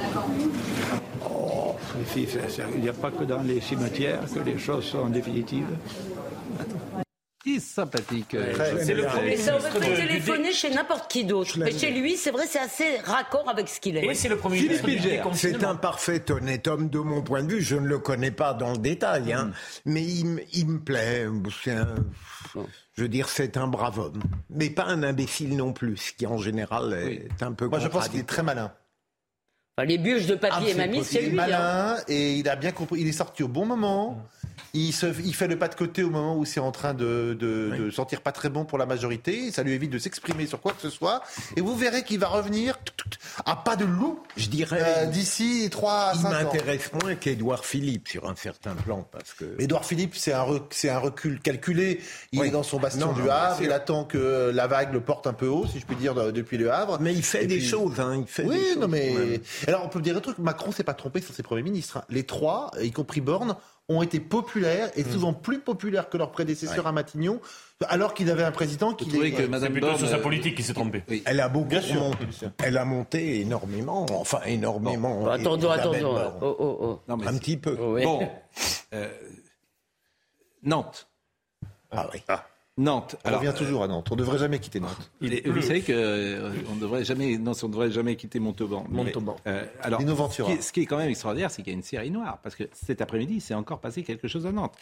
S10: Oh, il n'y a pas que dans les cimetières que les choses sont définitives
S2: qui sympathique.
S5: c'est le premier ça aurait pu téléphoner chez n'importe qui d'autre. Mais chez lui, c'est vrai, c'est assez raccord avec ce qu'il est.
S3: Oui, c'est le premier ministre.
S8: C'est un parfait honnête homme de mon point de vue. Je ne le connais pas dans le détail, hein. mm. mais il, il, me plaît. je veux dire, c'est un brave homme, mais pas un imbécile non plus, ce qui en général est un peu.
S9: Moi, je pense qu'il est très malin.
S5: Les bûches de papier et mamie, c'est lui.
S9: Il est malin hein. et il a bien compris. Il est sorti au bon moment. Il, se, il, fait le pas de côté au moment où c'est en train de, de, de, sentir pas très bon pour la majorité. Ça lui évite de s'exprimer sur quoi que ce soit. Et vous verrez qu'il va revenir à pas de loup,
S8: je dirais,
S9: euh, d'ici 3 à 5
S8: ans. Il m'intéresse moins qu'Edouard Philippe sur un certain plan. Parce que...
S9: Édouard Philippe, c'est un, un recul calculé. Il est dans son bastion du Havre. Il attend que la vague le porte un peu haut, si je puis dire, depuis le Havre.
S8: Mais il fait des choses. Hein, il fait
S9: oui,
S8: des
S9: non, mais. Alors, on peut dire un truc. Macron s'est pas trompé sur ses premiers ministres. Hein. Les trois, y compris Borne, ont été populaires et hmm. souvent plus populaires que leurs prédécesseurs à Matignon, alors qu'il avait un président qui.
S3: Vous que Madame plutôt sur sa politique qui s'est trompée.
S8: Elle a beaucoup. Monté, elle a monté énormément, enfin énormément.
S5: attendons, attendons. Oh, oh, oh.
S8: un petit peu.
S2: Bon, euh, Nantes.
S8: Ah oui. Ah.
S2: Nantes.
S9: On revient toujours à Nantes. On ne devrait jamais quitter Nantes.
S2: vous savez qu'on euh, ne devrait jamais, non, on devrait jamais quitter Montauban.
S9: Montauban.
S2: Euh, alors, ce qui, est, quand même extraordinaire, c'est qu'il y a une série noire. Parce que cet après-midi, c'est encore passé quelque chose à Nantes.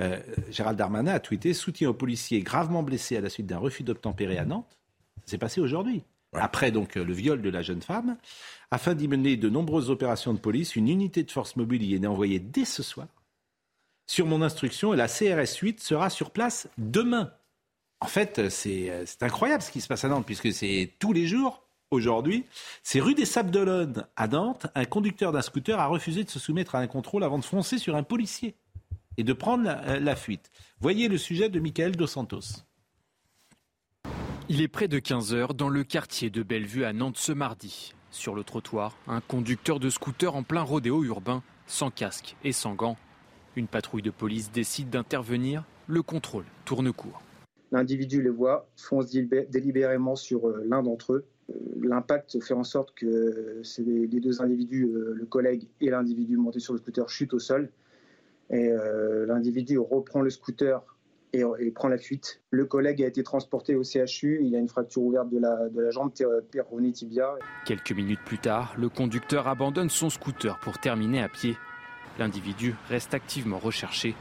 S2: Euh, Gérald Darmanin a tweeté soutien aux policiers gravement blessés à la suite d'un refus d'obtempérer à Nantes. C'est passé aujourd'hui. Après donc le viol de la jeune femme, afin d'y mener de nombreuses opérations de police, une unité de force mobile y est envoyée dès ce soir sur mon instruction la CRS 8 sera sur place demain. En fait, c'est incroyable ce qui se passe à Nantes, puisque c'est tous les jours, aujourd'hui. C'est rue des Sables d'Olonne, à Nantes. Un conducteur d'un scooter a refusé de se soumettre à un contrôle avant de foncer sur un policier et de prendre la, la fuite. Voyez le sujet de Michael Dos Santos.
S14: Il est près de 15 heures dans le quartier de Bellevue à Nantes ce mardi. Sur le trottoir, un conducteur de scooter en plein rodéo urbain, sans casque et sans gants, une patrouille de police décide d'intervenir, le contrôle tourne court.
S15: L'individu les voit, fonce délibérément sur euh, l'un d'entre eux. Euh, l'impact fait en sorte que les deux individus, euh, le collègue et l'individu monté sur le scooter, chutent au sol. Et l'individu reprend le scooter et, prend la fuite. Le collègue a été transporté au CHU. Il a une fracture ouverte de la, de la jambe péroné tibia.
S14: Quelques minutes plus tard, le conducteur abandonne son scooter pour terminer à pied. L'individu reste activement recherché.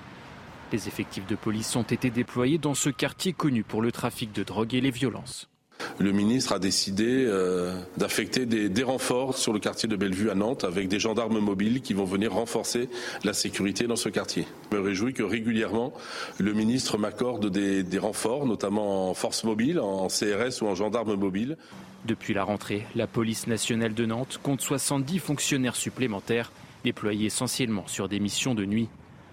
S14: Les effectifs de police ont été déployés dans ce quartier connu pour le trafic de drogue et les violences.
S16: Le ministre a décidé euh, d'affecter des, renforts sur le quartier de Bellevue à Nantes avec des gendarmes mobiles qui vont venir renforcer la sécurité dans ce quartier. Je me réjouis que régulièrement le ministre m'accorde des, des renforts, notamment en force mobile, en CRS ou en gendarme mobile.
S14: Depuis la rentrée, la police nationale de Nantes compte 70 fonctionnaires supplémentaires déployés essentiellement sur des missions de nuit.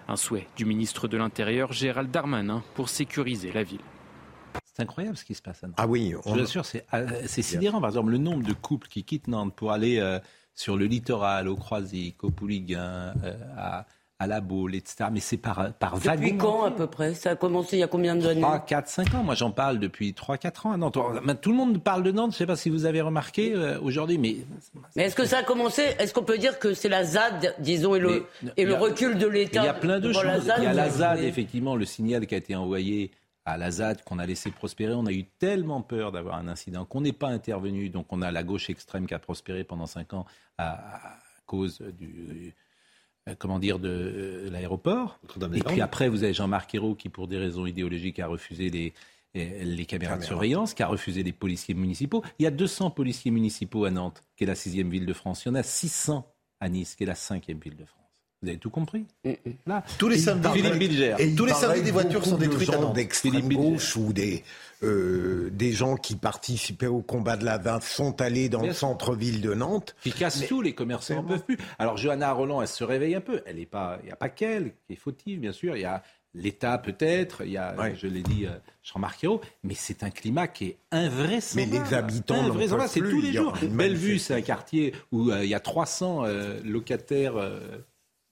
S14: Un souhait du ministre de l'Intérieur, Gérald Darmanin, pour sécuriser la ville.
S2: C'est incroyable ce qui se passe à Nantes.
S8: Ah oui,
S2: on... je vous assure, c'est euh, sidérant. Par exemple, le nombre de couples qui quittent Nantes pour aller euh, sur le littoral, au Croisic, au Pouliguen, euh, à, à la boule, etc. Mais c'est par, par
S5: vague. Depuis quand à peu près? Ça a commencé il y a combien d'années? 3,
S2: 4, 5 ans. Moi j'en parle depuis 3, 4 ans à Nantes. Tout le monde parle de Nantes, je ne sais pas si vous avez remarqué euh, aujourd'hui, mais...
S5: Mais est-ce que ça a commencé? Est-ce qu'on peut dire que c'est la ZAD, disons, et le, et le recul de l'État
S2: Il y a plein de choses. il y a la ZAD, effectivement, le signal qui a été envoyé à la ZAD qu'on a laissé prospérer. On a eu tellement peur d'avoir un incident qu'on n'est pas intervenu. Donc on a la gauche extrême qui a prospéré pendant 5 ans à cause du comment dire, de euh, l'aéroport. Et puis après, vous avez Jean-Marc Ayrault qui, pour des raisons idéologiques, a refusé les, euh, les caméras de surveillance, qui a refusé les policiers municipaux. Il y a 200 policiers municipaux à Nantes, qui est la sixième ville de France. Il y en a 600 à Nice, qui est la cinquième ville de France. Vous avez tout compris mm, mm.
S9: Là, tous les samedis, Philippe Et tous les samedis, des voitures sont détruites à Nantes.
S8: d'extrême gauche ou des euh, des gens qui participaient au combat de la vin sont allés dans le centre-ville de Nantes.
S2: Qui cassent tout, les commerçants ne peuvent plus. Alors Johanna Roland, elle se réveille un peu. Elle est pas, il n'y a pas qu'elle qui est fautive, bien sûr. Il y a l'État peut-être, il y a, je l'ai dit, euh, Jean-Marc mais c'est un climat qui est invraisemblable.
S8: Mais les habitants invraisemblable,
S2: c'est tous les jours. Bellevue, c'est un quartier où euh, il y a 300 locataires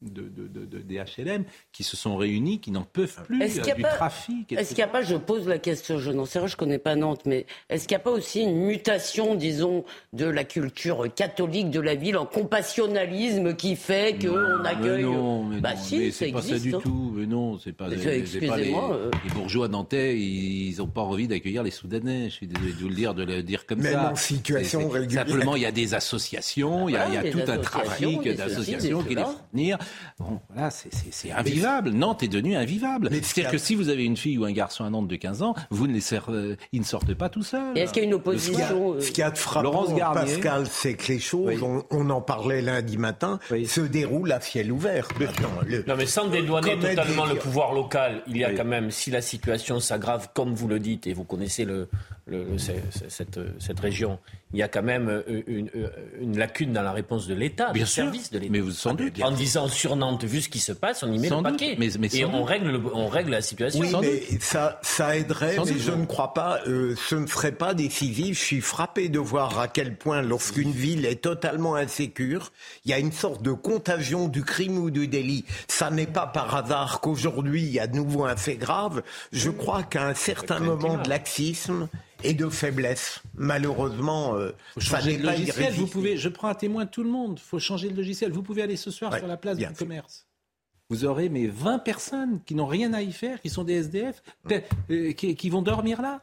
S2: de, de, des HLM qui se sont réunis, qui n'en peuvent plus est-ce qu'il du trafic.
S5: Est-ce qu'il n'y a pas, je pose la question, je n'en sais rien, je ne connais pas Nantes, mais est-ce qu'il n'y a pas aussi une mutation, disons, de la culture catholique de la ville en compassionnalisme qui fait qu'on accueille.
S2: non, mais bah si, c'est pas ça du hein. tout. Mais non, c'est pas, pas les, euh. les, bourgeois nantais, ils n'ont pas envie d'accueillir les Soudanais. Je suis désolé de vous le dire, de le dire comme
S8: ça. situation régulière.
S2: Simplement, il y a des associations, il y a, y a tout un trafic d'associations qui les font venir. Bon, voilà, c'est invivable. Nantes est devenue invivable. C'est-à-dire que si vous avez une fille ou un garçon à Nantes de 15 ans, vous ne les euh, ils ne sortent pas tout seuls.
S5: Est-ce qu'il y a une opposition
S8: Ce qui a, de frappant, Pascal, c'est que les choses, on, en parlait lundi matin, se déroulent à ciel ouvert.
S3: non, mais sans dédouaner totalement le pouvoir local, il y a quand même, si la situation s'aggrave, comme vous le dites, et vous connaissez le, cette, cette région, il y a quand même euh, une, euh, une lacune dans la réponse de l'État,
S2: du
S3: service de l'État.
S2: Mais vous sans doute.
S3: En disant sur Nantes, vu ce qui se passe, on y met le paquet. Mais, et on règle, on règle la situation.
S8: Oui, mais ça, ça aiderait, mais je ne crois pas, euh, ce ne serait pas décisif. Je suis frappé de voir à quel point, lorsqu'une ville est totalement insécure, il y a une sorte de contagion du crime ou du délit. Ça n'est pas par hasard qu'aujourd'hui, il y a de nouveau un fait grave. Je crois qu'à un certain moment de laxisme, et de faiblesse. Malheureusement, euh, ça n'est pas logiciel.
S2: Vous pouvez, je prends un témoin de tout le monde. Il faut changer le logiciel. Vous pouvez aller ce soir sur la place du commerce. Vous aurez mais 20 personnes qui n'ont rien à y faire, qui sont des SDF, euh, qui, vont dormir là.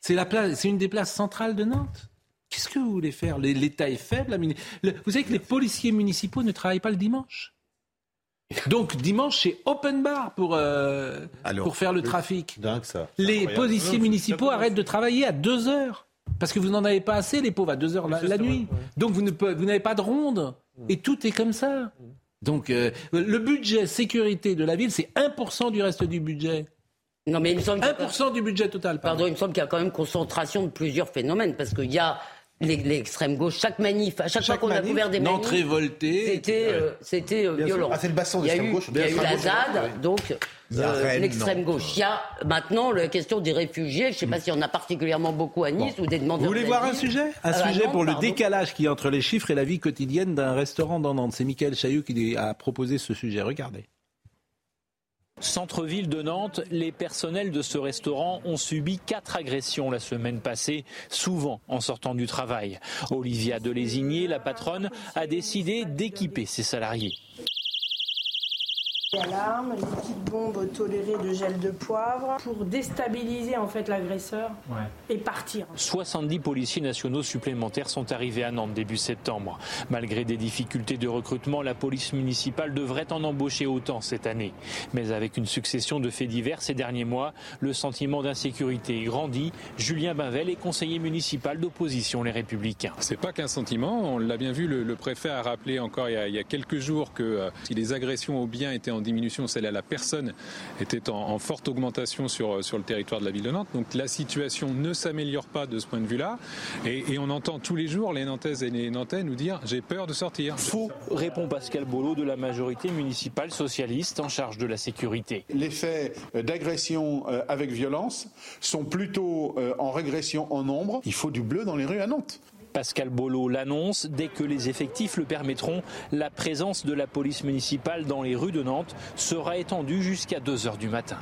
S2: C'est la place, c'est une des places centrales de Nantes. Qu'est-ce que vous voulez faire? L'État est faible. Vous savez que les policiers municipaux ne travaillent pas le dimanche. Donc dimanche, c'est open bar pour, euh, pour faire le trafic.
S9: ça.
S2: Les policiers municipaux arrêtent de travailler à 2 heures. Parce que vous n'en avez pas assez, les pauvres, à 2 heures la, nuit. Donc vous, vous n'avez pas de ronde. Et tout est comme ça. Donc euh, le budget sécurité de la ville, c'est 1% du reste du budget.
S5: Non, mais il me semble
S2: 1% du budget total.
S5: Pardon, il me semble qu'il y a quand même concentration de plusieurs phénomènes. Parce qu'il y a l'extrême gauche, chaque manif, à chaque, fois qu'on a couvert des manifs, c'était euh, c'était euh, violent.
S9: Ah, c'est le bassin de l'extrême gauche.
S5: Il y a eu la ZAD, donc euh, l'extrême gauche. Il y a maintenant la question des réfugiés. Je ne sais pas s'il y en a particulièrement beaucoup à Nice ou des demandeurs.
S2: Vous voulez voir un sujet? Un sujet pour le décalage qui y a entre les chiffres et la vie quotidienne d'un restaurant dans Nantes. C'est Michael Chailloux qui a proposé ce sujet. Regardez.
S17: Centre-ville de Nantes, les personnels de ce restaurant ont subi quatre agressions la semaine passée, souvent en sortant du travail. Olivia Delésigné, la patronne, a décidé d'équiper ses salariés.
S18: Alarme, liquide bombe toléré de gel de poivre pour déstabiliser en fait l'agresseur et partir.
S17: 70 policiers nationaux supplémentaires sont arrivés à Nantes début septembre. Malgré des difficultés de recrutement, la police municipale devrait en embaucher autant cette année. Mais avec une succession de faits divers ces derniers mois, le sentiment d'insécurité grandit. Julien Bavel est conseiller municipal d'opposition Les Républicains.
S19: C'est pas qu'un sentiment, on l'a bien vu, le, préfet a rappelé encore il y a, quelques jours que euh, si les agressions aux biens étaient en diminution, celle à la personne était en, forte augmentation sur, sur le territoire de la ville de Nantes. Donc la situation ne s'améliore pas de ce point de vue-là. Et, on entend tous les jours les Nantaises et les Nantais nous dire j'ai peur de sortir.
S17: Faux, répond Pascal Bolo de la majorité municipale socialiste en charge de la sécurité.
S20: Les faits d'agression euh, avec violence sont plutôt euh, en régression en nombre. Il faut du bleu dans les rues à Nantes.
S17: Pascal Bolo l'annonce, dès que les effectifs le permettront, la présence de la police municipale dans les rues de Nantes sera étendue jusqu'à 2 heures du matin.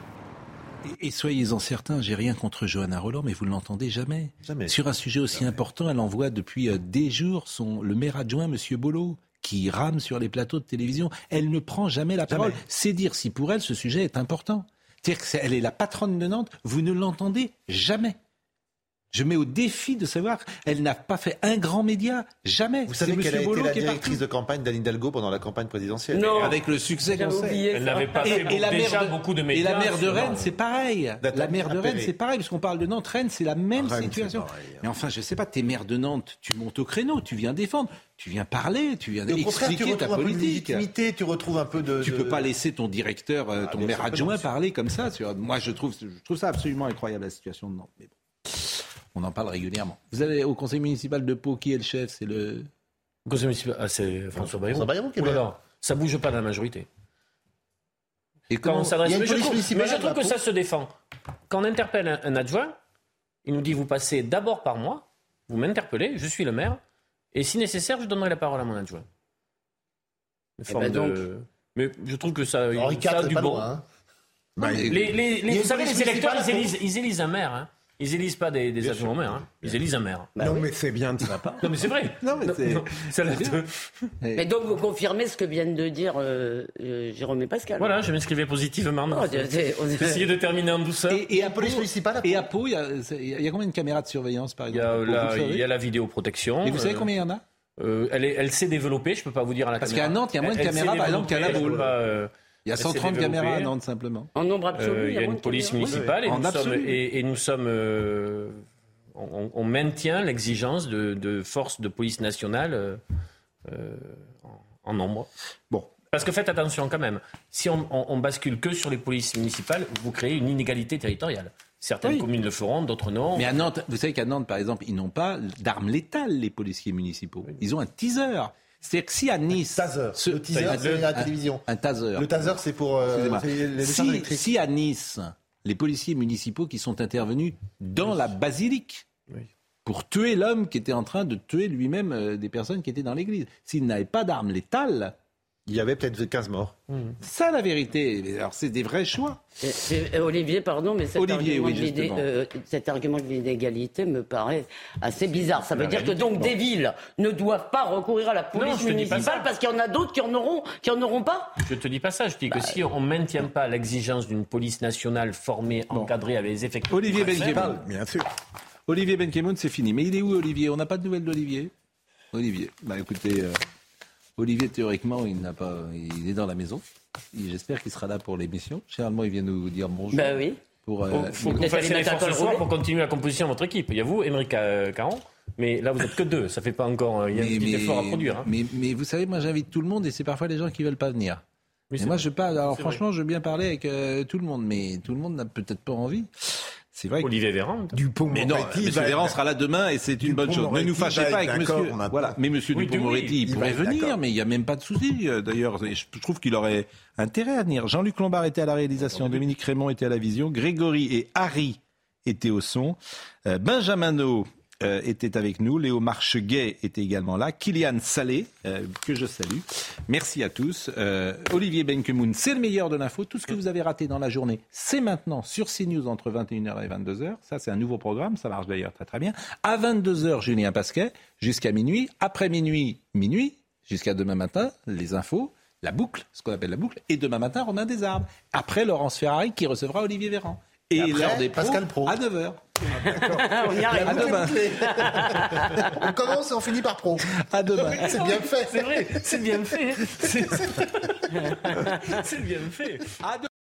S2: Et, soyez-en certains, j'ai rien contre Johanna Roland, mais vous ne l'entendez jamais. Sur un sujet aussi important, elle envoie depuis euh, des jours son, le maire adjoint, M. Bolo, qui rame sur les plateaux de télévision. Elle ne prend jamais la parole. C'est dire si pour elle ce sujet est important. C'est-à-dire qu'elle est la patronne de Nantes, vous ne l'entendez jamais. Je mets au défi de savoir, elle n'a pas fait un grand média, jamais.
S9: Vous savez qu'elle a été la directrice de campagne d'Anne Hidalgo pendant la campagne présidentielle.
S2: Non. Avec le succès qu'on sait.
S3: Elle n'avait pas fait et, la déjà beaucoup de médias.
S2: Et la maire de Rennes, c'est pareil. La maire de Rennes, c'est pareil, puisqu'on parle de Nantes. Rennes, c'est la même situation. Mais enfin, je ne sais pas, t'es maire de Nantes, tu montes au créneau, tu viens défendre tu viens parler, tu viens expliquer ta politique.
S9: Un tu retrouves un peu de.
S2: Tu peux pas laisser ton directeur, euh, ah, ton maire adjoint parler comme ça. Moi, je trouve, je trouve ça absolument incroyable la situation de Nantes. Mais bon. On en parle régulièrement. Vous avez au conseil municipal de Pau, qui est le chef C'est le.
S3: conseil municipal, ah, c'est François Bayrou. François Bayrou qui est Ça bouge pas dans la majorité. Et quand on s'adresse. Mais, je trouve, que ça se défend. Quand on interpelle un, adjoint, il nous dit vous passez d'abord par moi, vous m'interpellez, je suis le maire, et si nécessaire, je donnerai la parole à mon adjoint. Eh ben donc... Mais je trouve que ça, ça a du bon. Hein. Bah, les, vous savez, les électeurs, ils élisent, ils élisent un maire. Hein. Ils élisent pas des, des adjoints au maire, hein. ils élisent un maire.
S8: Bah non, mais c'est bien de sa part.
S3: non, mais c'est vrai. Non, mais c'est.
S5: Mais donc, vous confirmez ce que viennent de dire euh, euh, Jérôme et Pascal.
S3: Voilà, je m'inscrivais positivement. Oh, Essayer de terminer en douceur.
S2: Et, à police municipale Et à Pau, il y, a, combien de caméras de surveillance, par exemple
S3: Il y a, la, vidéoprotection.
S2: Et vous savez euh, combien il y en a?
S3: elle, elle s'est développée, je ne peux pas vous dire à la
S2: Parce qu'à Nantes, il y a moins de caméras, par exemple, qu'à la Baule. Il y a 130 caméras à Nantes simplement.
S5: En nombre absolu.
S3: il y a, une police municipale et, nous sommes, on, maintient l'exigence de, forces de police nationale euh, euh, en, nombre. Bon. Parce que faites attention quand même, si on, bascule que sur les polices municipales, vous créez une inégalité territoriale. Certaines communes le feront, d'autres non.
S2: Mais à Nantes, vous savez qu'à Nantes, par exemple, ils n'ont pas d'armes létales, les policiers municipaux. Ils ont un teaser. C'est-à-dire que si à Nice.
S9: Un taser. Ce, le teaser, c'est la télévision.
S2: Un, taser.
S9: Le taser, c'est pour euh,
S2: les si, si à Nice, les policiers municipaux qui sont intervenus dans la basilique pour tuer l'homme qui était en train de tuer lui-même euh, des personnes qui étaient dans l'église. S'ils n'avaient pas d'armes létales,
S9: il y avait peut-être 15 morts.
S2: C'est hmm. Ça, la vérité. Alors, c'est des vrais choix.
S5: Olivier, pardon, mais cet, argument euh, cet, argument de l'inégalité me paraît assez bizarre. Ça veut dire que donc des villes ne doivent pas recourir à la police municipale parce qu'il y en a d'autres qui en auront, qui en auront pas?
S3: Je te dis pas ça. Je dis que bah, si on ne maintient pas l'exigence d'une police nationale formée, encadrée avec les effectifs.
S2: Olivier Benkemoun, bien sûr. Olivier Benkemoun, c'est fini. Mais il est où Olivier? On n'a pas de nouvelles d'Olivier? Olivier. Bah écoutez. Euh, Olivier, théoriquement, il n'a pas, il est dans la maison. J'espère qu'il sera là pour l'émission. Généralement, il vient nous dire bonjour.
S5: Ben oui.
S3: Pour, euh, faut ce soir pour continuer la composition de votre équipe. Il y a vous, Émeric Caron, mais là, vous n'êtes que deux. Ça fait pas encore. Il y a un petit effort à produire. Hein.
S2: Mais, mais, vous savez, moi, j'invite tout le monde et c'est parfois les gens qui veulent pas venir. Mais moi, je parle. Alors, franchement, je veux bien parler avec euh, tout le monde, mais tout le monde n'a peut-être pas envie.
S3: C'est vrai. Olivier Véran.
S2: Dupont mais non, M. Véran sera là demain et c'est une bonne chose. Ne nous fâchez pas avec monsieur. Voilà. Mais monsieur Dupont-Moretti, il, pourrait venir, mais il n'y a même pas de souci. Euh, d'ailleurs, je trouve qu'il aurait intérêt à venir. Jean-Luc Lombard était à la réalisation, Dominique Raymond était à la vision, Grégory et Harry étaient au son, euh, Benjamin euh, était avec nous. Léo Marcheguet était également là. Kylian Salé, euh, que je salue. Merci à tous. Euh, Olivier Benkemoun, c'est le meilleur de l'info. Tout ce que vous avez raté dans la journée, c'est maintenant sur CNews entre 21h et 22h. Ça, c'est un nouveau programme. Ça marche d'ailleurs très très bien. À 22h, Julien Pasquet, jusqu'à minuit. Après minuit, minuit, jusqu'à demain matin, les infos la boucle, ce qu'on appelle la boucle, et demain matin, Romain Desarbes. Après, Laurence Ferrari qui recevra Olivier Véran. Et, l'heure des Pascal Pro à 9h.
S5: on y arrive. À demain.
S9: on commence et on finit par pro.
S2: À demain.
S9: C'est bien fait.
S3: C'est vrai, c'est bien fait. C'est bien fait. À